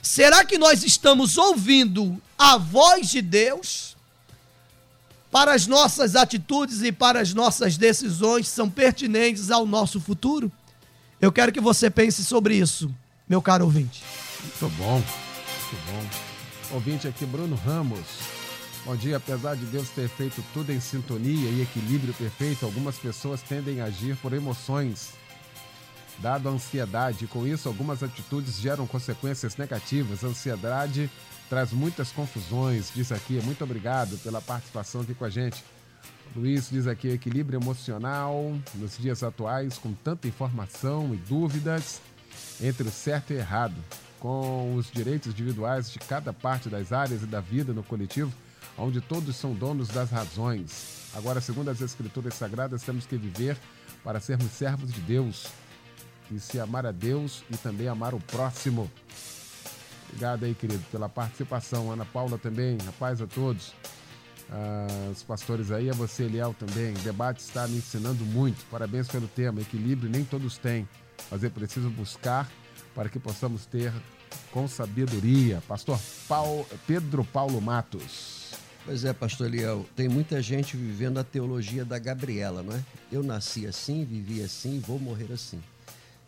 Será que nós estamos ouvindo a voz de Deus para as nossas atitudes e para as nossas decisões são pertinentes ao nosso futuro? Eu quero que você pense sobre isso, meu caro ouvinte. Muito bom, muito bom. Ouvinte aqui, Bruno Ramos. Bom dia, apesar de Deus ter feito tudo em sintonia e equilíbrio perfeito, algumas pessoas tendem a agir por emoções dado a ansiedade. Com isso, algumas atitudes geram consequências negativas. A ansiedade traz muitas confusões, diz aqui. Muito obrigado pela participação aqui com a gente. Luiz diz aqui: equilíbrio emocional nos dias atuais, com tanta informação e dúvidas entre o certo e o errado, com os direitos individuais de cada parte das áreas e da vida no coletivo, onde todos são donos das razões. Agora, segundo as Escrituras Sagradas, temos que viver para sermos servos de Deus, e se amar a Deus e também amar o próximo. Obrigado aí, querido, pela participação. Ana Paula também, a paz a todos. Ah, os pastores aí, a você, Eliel, também. O debate está me ensinando muito. Parabéns pelo tema. Equilíbrio nem todos têm, mas é preciso buscar para que possamos ter com sabedoria. Pastor Paulo, Pedro Paulo Matos. Pois é, pastor Eliel, tem muita gente vivendo a teologia da Gabriela, não é? Eu nasci assim, vivi assim, vou morrer assim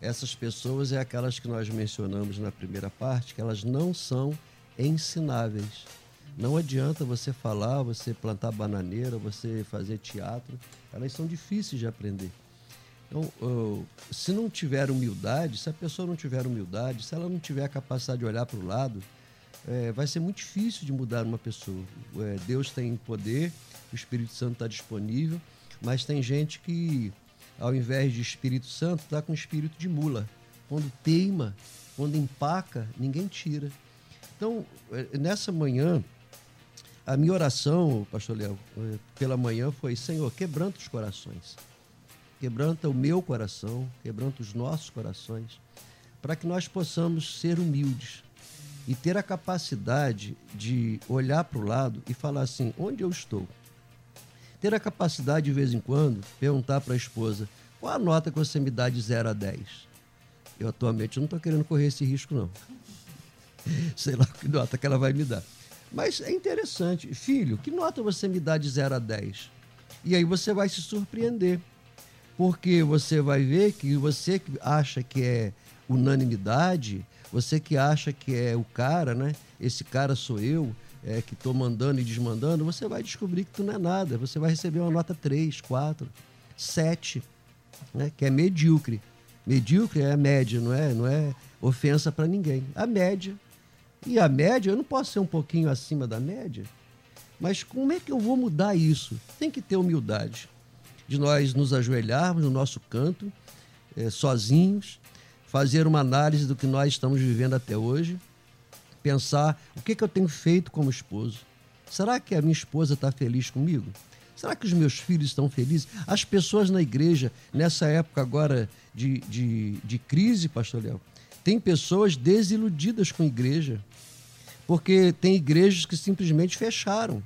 essas pessoas é aquelas que nós mencionamos na primeira parte, que elas não são ensináveis. Não adianta você falar, você plantar bananeira, você fazer teatro, elas são difíceis de aprender. Então, se não tiver humildade, se a pessoa não tiver humildade, se ela não tiver a capacidade de olhar para o lado, é, vai ser muito difícil de mudar uma pessoa. É, Deus tem poder, o Espírito Santo está disponível, mas tem gente que ao invés de Espírito Santo, está com espírito de mula. Quando teima, quando empaca, ninguém tira. Então, eh, nessa manhã, a minha oração, pastor Léo, eh, pela manhã foi: Senhor, quebranta os corações. Quebranta o meu coração, quebranta os nossos corações, para que nós possamos ser humildes e ter a capacidade de olhar para o lado e falar assim: onde eu estou? Ter a capacidade, de vez em quando, perguntar para a esposa: qual a nota que você me dá de 0 a 10? Eu atualmente não estou querendo correr esse risco, não. Sei lá que nota que ela vai me dar. Mas é interessante. Filho, que nota você me dá de 0 a 10? E aí você vai se surpreender. Porque você vai ver que você que acha que é unanimidade, você que acha que é o cara, né? Esse cara sou eu é, que estou mandando e desmandando, você vai descobrir que tu não é nada. Você vai receber uma nota 3, 4, 7, né? que é medíocre. Medíocre é a média, não é, não é ofensa para ninguém. A média. E a média, eu não posso ser um pouquinho acima da média. Mas como é que eu vou mudar isso? Tem que ter humildade de nós nos ajoelharmos no nosso canto, é, sozinhos, fazer uma análise do que nós estamos vivendo até hoje pensar o que, que eu tenho feito como esposo. Será que a minha esposa está feliz comigo? Será que os meus filhos estão felizes? As pessoas na igreja, nessa época agora de, de, de crise, pastor Léo, tem pessoas desiludidas com a igreja. Porque tem igrejas que simplesmente fecharam.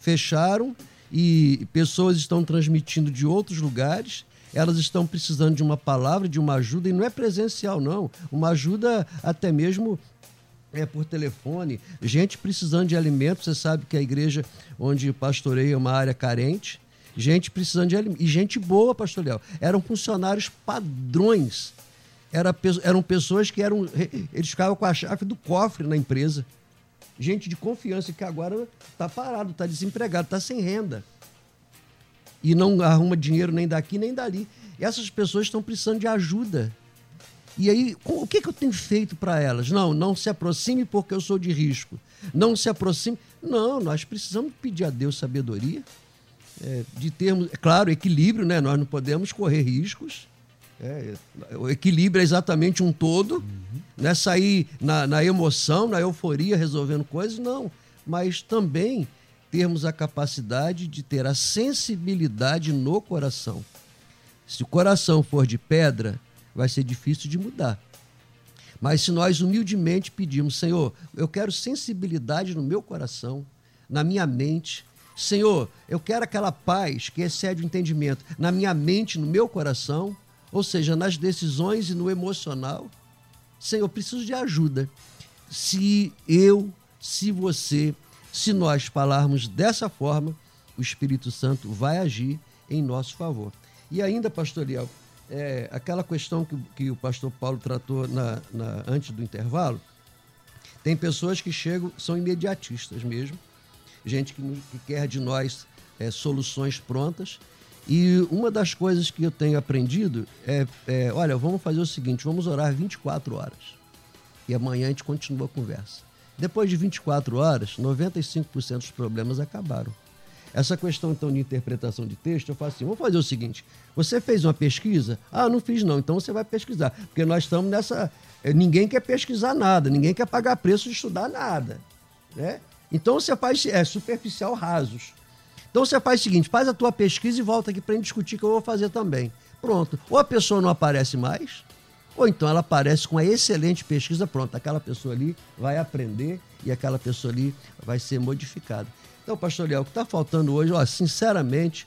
Fecharam e pessoas estão transmitindo de outros lugares elas estão precisando de uma palavra, de uma ajuda, e não é presencial, não. Uma ajuda até mesmo é por telefone, gente precisando de alimento. Você sabe que a igreja onde pastoreia é uma área carente, gente precisando de alimento. E gente boa, pastor Léo. Eram funcionários padrões. Era, eram pessoas que eram. Eles ficavam com a chave do cofre na empresa. Gente de confiança que agora está parado, está desempregado, está sem renda. E não arruma dinheiro nem daqui nem dali. Essas pessoas estão precisando de ajuda. E aí, o que, que eu tenho feito para elas? Não, não se aproxime porque eu sou de risco. Não se aproxime. Não, nós precisamos pedir a Deus sabedoria, é, de termos, é claro, equilíbrio, né? Nós não podemos correr riscos. É, o equilíbrio é exatamente um todo, uhum. não é sair na, na emoção, na euforia, resolvendo coisas, não. Mas também termos a capacidade de ter a sensibilidade no coração. Se o coração for de pedra, vai ser difícil de mudar. Mas se nós humildemente pedimos, Senhor, eu quero sensibilidade no meu coração, na minha mente. Senhor, eu quero aquela paz que excede o entendimento na minha mente, no meu coração, ou seja, nas decisões e no emocional. Senhor, preciso de ajuda. Se eu, se você, se nós falarmos dessa forma, o Espírito Santo vai agir em nosso favor. E ainda, pastor Liel, é, aquela questão que, que, o pastor Paulo tratou na, na, antes do intervalo, tem pessoas que chegam, são imediatistas mesmo, gente que, que quer de nós é, soluções prontas. E uma das coisas que eu tenho aprendido é, é, olha, vamos fazer o seguinte, vamos orar 24 horas. E amanhã a gente continua a conversa. Depois de 24 horas, 95% dos problemas acabaram. Essa questão, então, de interpretação de texto, eu falo assim: vamos fazer o seguinte: você fez uma pesquisa? Ah, não fiz não, então você vai pesquisar. Porque nós estamos nessa. Eh, ninguém quer pesquisar nada, ninguém quer pagar preço de estudar nada. Né? Então você faz é, superficial rasos. Então você faz o seguinte: faz a tua pesquisa e volta aqui para gente discutir que eu vou fazer também. Pronto. Ou a pessoa não aparece mais, ou então ela aparece com a excelente pesquisa, pronto. Aquela pessoa ali vai aprender e aquela pessoa ali vai ser modificada. Então, pastor Léo, o que está faltando hoje, ó, sinceramente,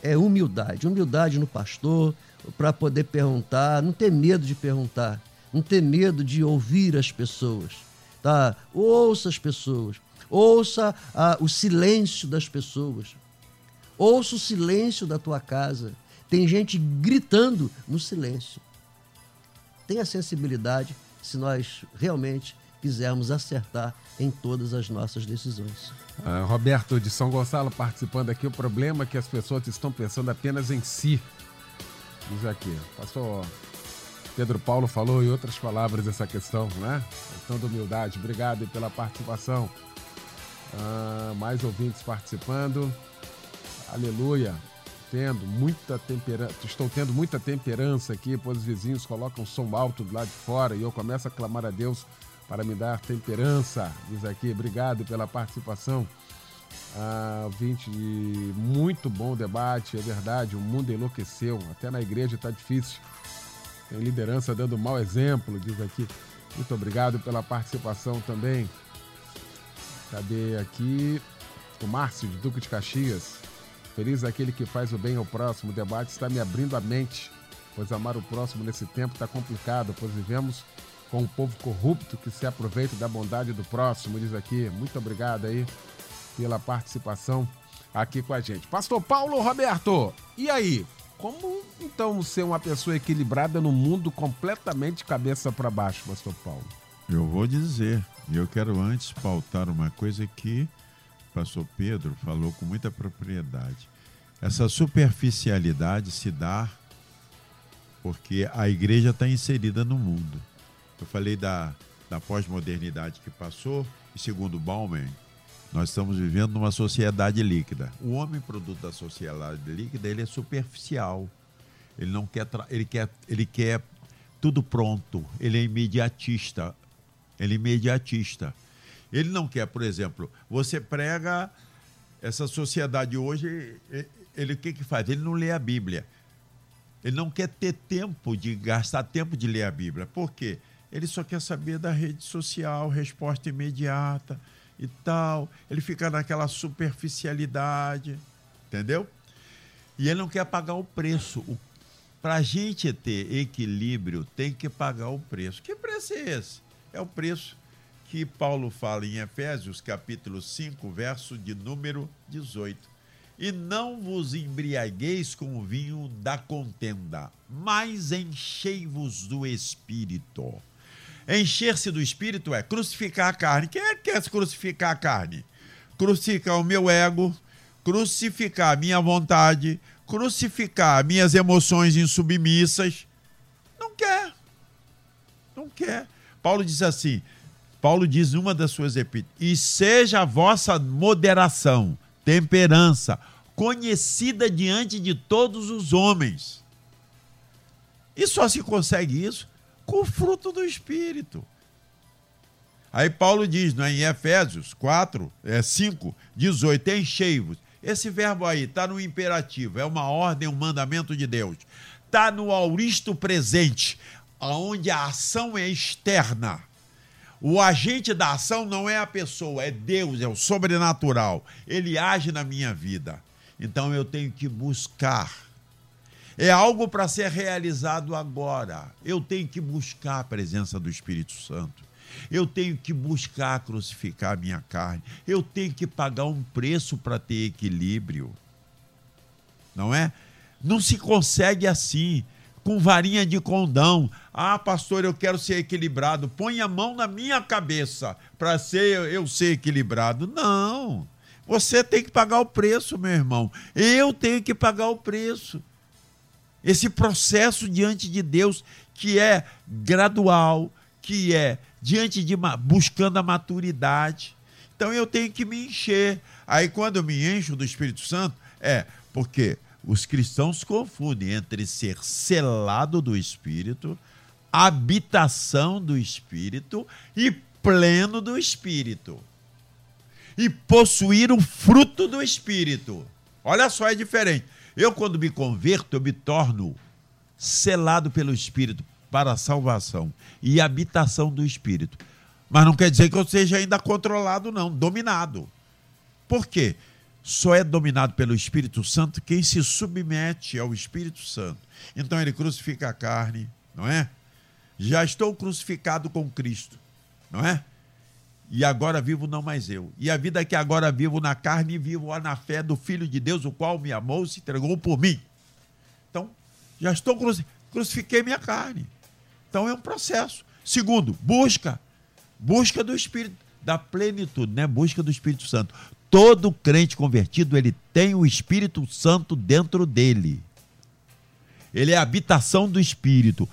é humildade. Humildade no pastor, para poder perguntar, não ter medo de perguntar, não ter medo de ouvir as pessoas. Tá? Ouça as pessoas, ouça ah, o silêncio das pessoas, ouça o silêncio da tua casa. Tem gente gritando no silêncio. Tenha sensibilidade se nós realmente quisermos acertar em todas as nossas decisões. Uh, Roberto de São Gonçalo participando aqui. O problema é que as pessoas estão pensando apenas em si. Diz aqui, pastor Pedro Paulo falou em outras palavras essa questão, né? Questão da humildade. Obrigado pela participação. Uh, mais ouvintes participando. Aleluia. Tendo muita temperança. Estou tendo muita temperança aqui, pois os vizinhos colocam som alto do lado de fora e eu começo a clamar a Deus para me dar temperança. Diz aqui, obrigado pela participação. Ah, 20, muito bom debate, é verdade, o mundo enlouqueceu, até na igreja está difícil. Tem liderança dando mau exemplo, diz aqui. Muito obrigado pela participação também. Cadê aqui? O Márcio, de Duque de Caxias. Feliz aquele que faz o bem ao próximo. O debate está me abrindo a mente, pois amar o próximo nesse tempo está complicado, pois vivemos com um povo corrupto que se aproveita da bondade do próximo, diz aqui. Muito obrigado aí pela participação aqui com a gente. Pastor Paulo Roberto, e aí? Como então ser uma pessoa equilibrada no mundo completamente cabeça para baixo, Pastor Paulo? Eu vou dizer, e eu quero antes pautar uma coisa que o pastor Pedro falou com muita propriedade. Essa superficialidade se dá porque a igreja está inserida no mundo. Eu falei da, da pós-modernidade que passou, e segundo Bauman, nós estamos vivendo numa sociedade líquida. O homem, produto da sociedade líquida, ele é superficial. Ele não quer, ele quer, ele quer tudo pronto. Ele é imediatista. Ele é imediatista. Ele não quer, por exemplo, você prega essa sociedade hoje, ele o que que faz? Ele não lê a Bíblia. Ele não quer ter tempo de gastar tempo de ler a Bíblia. Por quê? Ele só quer saber da rede social, resposta imediata e tal. Ele fica naquela superficialidade, entendeu? E ele não quer pagar o preço. Para a gente ter equilíbrio, tem que pagar o preço. Que preço é esse? É o preço que Paulo fala em Efésios, capítulo 5, verso de número 18. E não vos embriagueis com o vinho da contenda, mas enchei-vos do espírito Encher-se do espírito é crucificar a carne. Quem é que quer crucificar a carne? Crucificar o meu ego, crucificar a minha vontade, crucificar minhas emoções insubmissas. Não quer. Não quer. Paulo diz assim: Paulo diz numa das suas epístolas: e seja a vossa moderação, temperança, conhecida diante de todos os homens. E só se consegue isso com o fruto do Espírito. Aí Paulo diz não é, em Efésios 4, é, 5, 18, enchei-vos. Esse verbo aí está no imperativo, é uma ordem, um mandamento de Deus. Está no auristo presente, onde a ação é externa. O agente da ação não é a pessoa, é Deus, é o sobrenatural. Ele age na minha vida. Então eu tenho que buscar é algo para ser realizado agora. Eu tenho que buscar a presença do Espírito Santo. Eu tenho que buscar crucificar a minha carne. Eu tenho que pagar um preço para ter equilíbrio. Não é? Não se consegue assim, com varinha de condão. Ah, pastor, eu quero ser equilibrado. Põe a mão na minha cabeça para ser eu ser equilibrado. Não. Você tem que pagar o preço, meu irmão. Eu tenho que pagar o preço esse processo diante de Deus que é gradual, que é diante de buscando a maturidade. Então eu tenho que me encher. Aí quando eu me encho do Espírito Santo, é porque os cristãos confundem entre ser selado do Espírito, habitação do Espírito e pleno do Espírito. E possuir o fruto do Espírito. Olha só, é diferente. Eu, quando me converto, eu me torno selado pelo Espírito para a salvação e habitação do Espírito. Mas não quer dizer que eu seja ainda controlado, não, dominado. Por quê? Só é dominado pelo Espírito Santo quem se submete ao Espírito Santo. Então ele crucifica a carne, não é? Já estou crucificado com Cristo, não é? E agora vivo não mais eu. E a vida que agora vivo na carne, vivo na fé do Filho de Deus, o qual me amou e se entregou por mim. Então, já estou crucifiquei minha carne. Então é um processo. Segundo, busca. Busca do Espírito, da plenitude, né? Busca do Espírito Santo. Todo crente convertido, ele tem o Espírito Santo dentro dele. Ele é a habitação do Espírito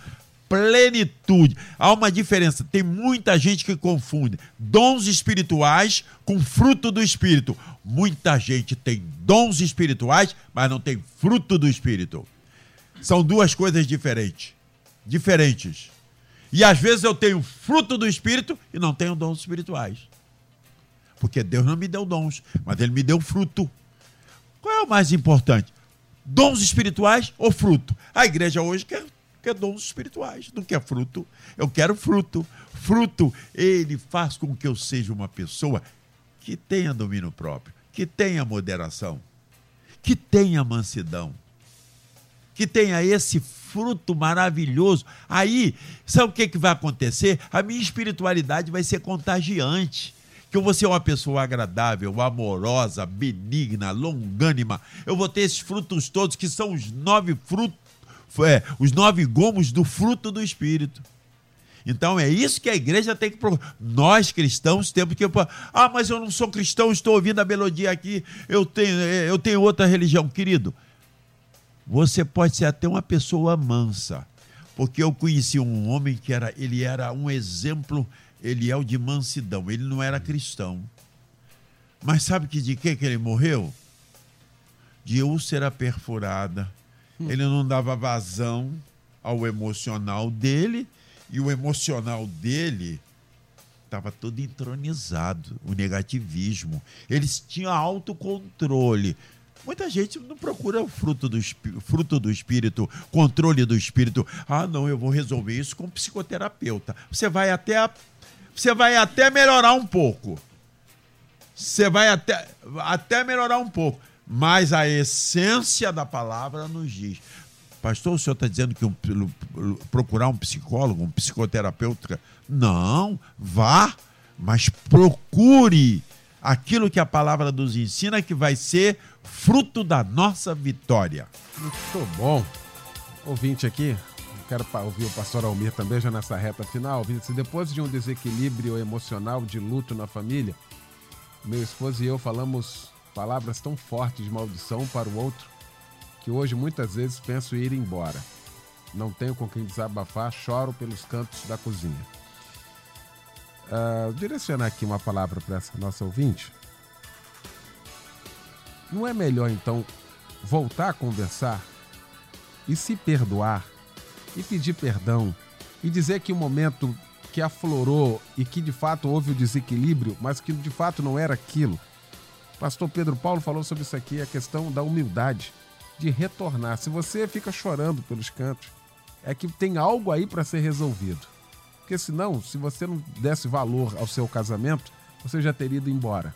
plenitude. Há uma diferença. Tem muita gente que confunde dons espirituais com fruto do Espírito. Muita gente tem dons espirituais, mas não tem fruto do Espírito. São duas coisas diferentes. Diferentes. E às vezes eu tenho fruto do Espírito e não tenho dons espirituais. Porque Deus não me deu dons, mas Ele me deu fruto. Qual é o mais importante? Dons espirituais ou fruto? A igreja hoje quer quer dons espirituais, não quer fruto. Eu quero fruto. Fruto, ele faz com que eu seja uma pessoa que tenha domínio próprio, que tenha moderação, que tenha mansidão, que tenha esse fruto maravilhoso. Aí, sabe o que, que vai acontecer? A minha espiritualidade vai ser contagiante. Que eu vou ser uma pessoa agradável, amorosa, benigna, longânima. Eu vou ter esses frutos todos, que são os nove frutos é, os nove gomos do fruto do Espírito. Então é isso que a igreja tem que. Nós cristãos temos que. Ah, mas eu não sou cristão, estou ouvindo a melodia aqui, eu tenho, é, eu tenho outra religião. Querido, você pode ser até uma pessoa mansa. Porque eu conheci um homem que era, ele era um exemplo, ele é o de mansidão, ele não era cristão. Mas sabe que de que, que ele morreu? De úlcera perfurada ele não dava vazão ao emocional dele e o emocional dele estava todo entronizado, o negativismo. Eles tinham autocontrole. Muita gente não procura o fruto do, fruto do espírito, controle do espírito. Ah, não, eu vou resolver isso com um psicoterapeuta. Você vai até, você vai até melhorar um pouco. Você vai até, até melhorar um pouco. Mas a essência da palavra nos diz. Pastor, o senhor está dizendo que um, procurar um psicólogo, um psicoterapeuta? Não, vá, mas procure aquilo que a palavra nos ensina que vai ser fruto da nossa vitória. Muito bom. Ouvinte aqui, quero ouvir o pastor Almir também já nessa reta final. Se depois de um desequilíbrio emocional de luto na família, meu esposo e eu falamos palavras tão fortes de maldição para o outro que hoje muitas vezes penso ir embora. Não tenho com quem desabafar, choro pelos cantos da cozinha. Uh, direcionar aqui uma palavra para essa nossa ouvinte. Não é melhor então voltar a conversar e se perdoar e pedir perdão e dizer que o momento que aflorou e que de fato houve o desequilíbrio, mas que de fato não era aquilo. Pastor Pedro Paulo falou sobre isso aqui, a questão da humildade, de retornar. Se você fica chorando pelos cantos, é que tem algo aí para ser resolvido. Porque senão, se você não desse valor ao seu casamento, você já teria ido embora.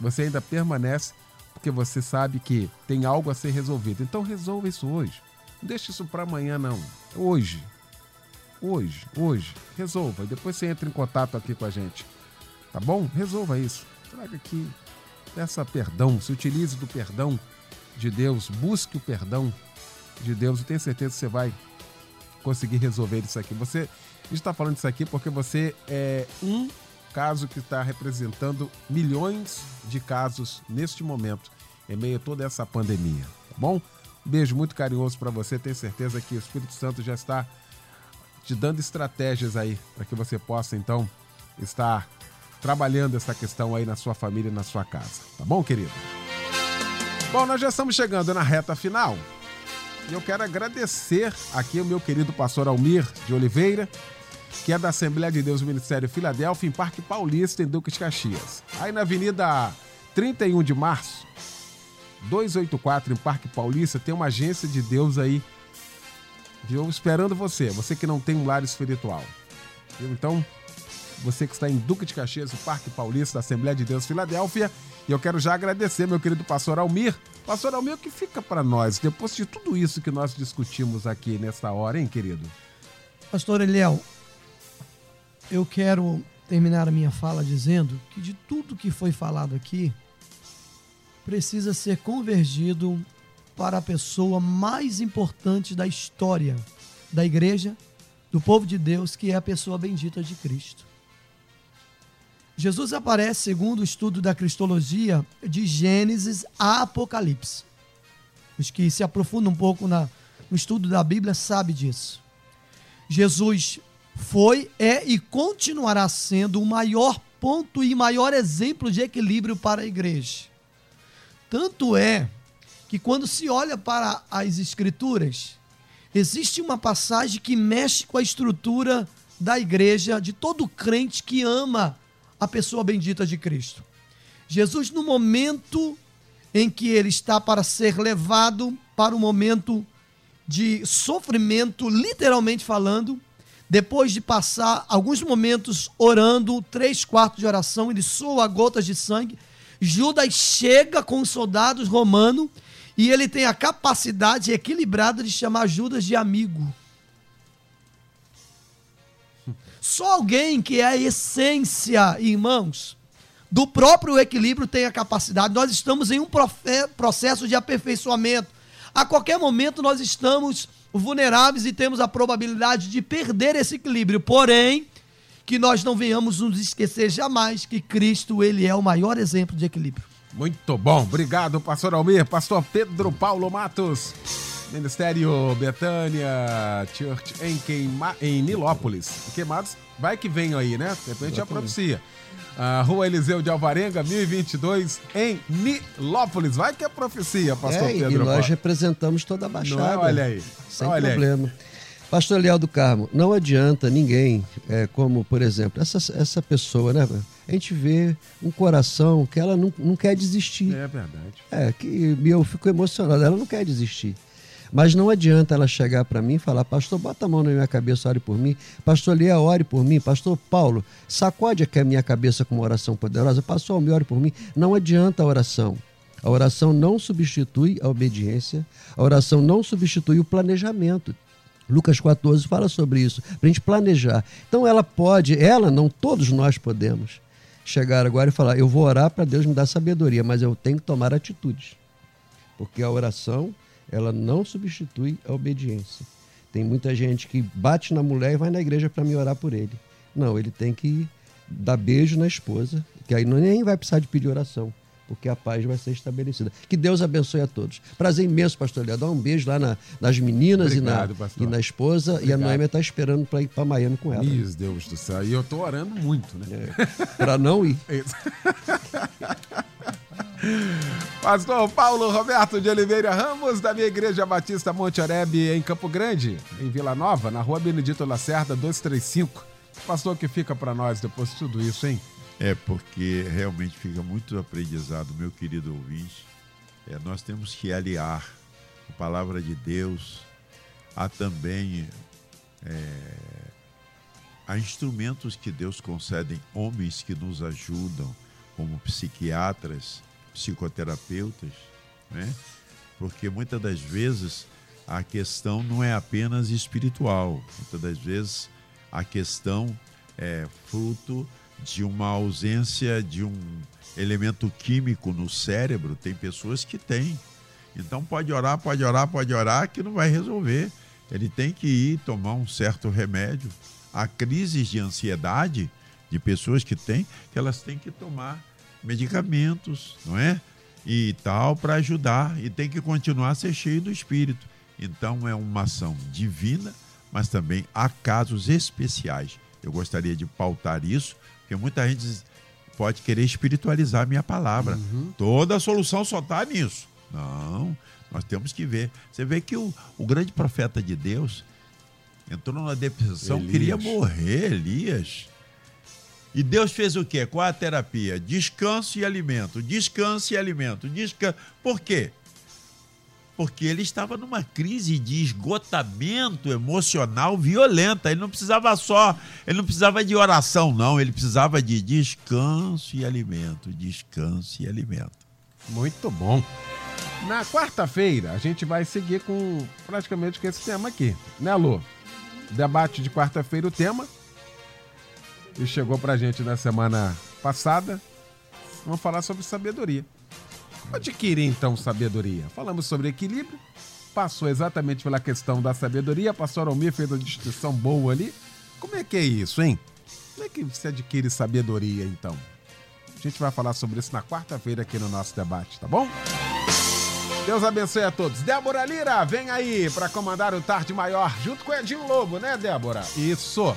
Você ainda permanece porque você sabe que tem algo a ser resolvido. Então resolva isso hoje. Não deixe isso para amanhã, não. Hoje. Hoje, hoje. Resolva. E depois você entra em contato aqui com a gente. Tá bom? Resolva isso. Traga aqui. Peça perdão. Se utilize do perdão de Deus. Busque o perdão de Deus. Eu tenho certeza que você vai conseguir resolver isso aqui. Você, está falando isso aqui porque você é um caso que está representando milhões de casos neste momento, em meio a toda essa pandemia, tá bom? Um beijo muito carinhoso para você. Tenho certeza que o Espírito Santo já está te dando estratégias aí para que você possa então estar trabalhando essa questão aí na sua família na sua casa. Tá bom, querido? Bom, nós já estamos chegando na reta final. E eu quero agradecer aqui o meu querido pastor Almir de Oliveira, que é da Assembleia de Deus Ministério Filadélfia, em Parque Paulista, em Duques Caxias. Aí na Avenida 31 de Março, 284, em Parque Paulista, tem uma agência de Deus aí, viu? Esperando você, você que não tem um lar espiritual. Então, você que está em Duque de Caxias, o Parque Paulista da Assembleia de Deus Filadélfia, e eu quero já agradecer meu querido pastor Almir. Pastor Almir, o que fica para nós depois de tudo isso que nós discutimos aqui nessa hora, hein, querido? Pastor Eliel, eu quero terminar a minha fala dizendo que de tudo que foi falado aqui, precisa ser convergido para a pessoa mais importante da história da igreja, do povo de Deus, que é a pessoa bendita de Cristo. Jesus aparece segundo o estudo da cristologia de Gênesis a Apocalipse. Os que se aprofundam um pouco na, no estudo da Bíblia sabem disso. Jesus foi, é e continuará sendo o maior ponto e maior exemplo de equilíbrio para a igreja. Tanto é que quando se olha para as escrituras, existe uma passagem que mexe com a estrutura da igreja, de todo crente que ama a pessoa bendita de Cristo. Jesus, no momento em que ele está para ser levado para um momento de sofrimento, literalmente falando, depois de passar alguns momentos orando, três quartos de oração, ele soa gotas de sangue. Judas chega com os soldados romanos e ele tem a capacidade equilibrada de chamar Judas de amigo. Só alguém que é a essência, irmãos, do próprio equilíbrio tem a capacidade. Nós estamos em um processo de aperfeiçoamento. A qualquer momento nós estamos vulneráveis e temos a probabilidade de perder esse equilíbrio. Porém, que nós não venhamos nos esquecer jamais que Cristo ele é o maior exemplo de equilíbrio. Muito bom, obrigado, pastor Almir, pastor Pedro Paulo Matos, Ministério Betânia Church em, Queima, em Nilópolis. Queimados, vai que vem aí, né? De repente a profecia. A Rua Eliseu de Alvarenga, 1022, em Nilópolis. Vai que é profecia, pastor é, Pedro. E nós representamos toda a Baixada. Não é? Olha aí. Sem Olha problema. Aí. Pastor Leal do Carmo, não adianta ninguém, é, como por exemplo, essa, essa pessoa, né? A gente vê um coração que ela não, não quer desistir. É verdade. É, que eu fico emocionado, ela não quer desistir. Mas não adianta ela chegar para mim e falar, pastor, bota a mão na minha cabeça, ore por mim. Pastor Lia, ore por mim. Pastor Paulo, sacode aqui a minha cabeça com uma oração poderosa. Pastor me ore por mim. Não adianta a oração. A oração não substitui a obediência. A oração não substitui o planejamento. Lucas 14 fala sobre isso, para a gente planejar. Então ela pode, ela não, todos nós podemos chegar agora e falar: eu vou orar para Deus me dar sabedoria, mas eu tenho que tomar atitudes. Porque a oração, ela não substitui a obediência. Tem muita gente que bate na mulher e vai na igreja para me orar por ele. Não, ele tem que dar beijo na esposa, que aí nem vai precisar de pedir oração porque a paz vai ser estabelecida. Que Deus abençoe a todos. Prazer imenso, pastor Léo. Dá um beijo lá na, nas meninas Obrigado, e, na, e na esposa. Obrigado. E a Noêmia está esperando para ir para Miami com ela. Meu Deus do céu. E eu estou orando muito, né? É, para não ir. Pastor Paulo Roberto de Oliveira Ramos, da minha Igreja Batista Monte Oreb, em Campo Grande, em Vila Nova, na rua Benedito Lacerda, 235. Pastor, que fica para nós depois de tudo isso, hein? É, porque realmente fica muito aprendizado, meu querido ouvinte. É, nós temos que aliar a palavra de Deus a também é, a instrumentos que Deus concede, homens que nos ajudam, como psiquiatras, psicoterapeutas, né? porque muitas das vezes a questão não é apenas espiritual, muitas das vezes a questão é fruto de uma ausência de um elemento químico no cérebro, tem pessoas que têm. Então pode orar, pode orar, pode orar, que não vai resolver. Ele tem que ir tomar um certo remédio. Há crises de ansiedade de pessoas que têm, que elas têm que tomar medicamentos, não é? E tal, para ajudar. E tem que continuar a ser cheio do Espírito. Então é uma ação divina, mas também há casos especiais. Eu gostaria de pautar isso porque muita gente pode querer espiritualizar a minha palavra. Uhum. Toda a solução só está nisso. Não, nós temos que ver. Você vê que o, o grande profeta de Deus entrou numa depressão, Elias. queria morrer, Elias. E Deus fez o quê? Qual a terapia? Descanso e alimento. Descanso e alimento. Descanso. Por quê? porque ele estava numa crise de esgotamento emocional violenta. Ele não precisava só, ele não precisava de oração, não, ele precisava de descanso e alimento, descanso e alimento. Muito bom. Na quarta-feira, a gente vai seguir com praticamente com esse tema aqui, né, Lu? Debate de quarta-feira, o tema. E chegou pra gente na semana passada. Vamos falar sobre sabedoria. Adquirir então sabedoria. Falamos sobre equilíbrio, passou exatamente pela questão da sabedoria. Pastor Almir fez uma distinção boa ali. Como é que é isso, hein? Como é que se adquire sabedoria então? A gente vai falar sobre isso na quarta-feira aqui no nosso debate, tá bom? Deus abençoe a todos. Débora Lira, vem aí para comandar o Tarde Maior junto com Edinho Lobo, né, Débora? Isso.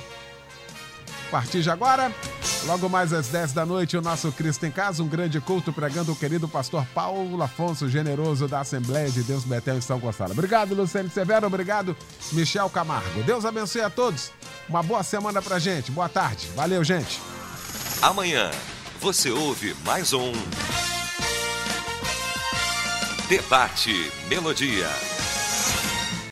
A partir de agora, logo mais às 10 da noite, o nosso Cristo em Casa, um grande culto pregando o querido pastor Paulo Afonso, generoso da Assembleia de Deus Betel em São Gonçalo. Obrigado, Luciano Severo, obrigado, Michel Camargo. Deus abençoe a todos. Uma boa semana pra gente. Boa tarde. Valeu, gente. Amanhã você ouve mais um Debate Melodia.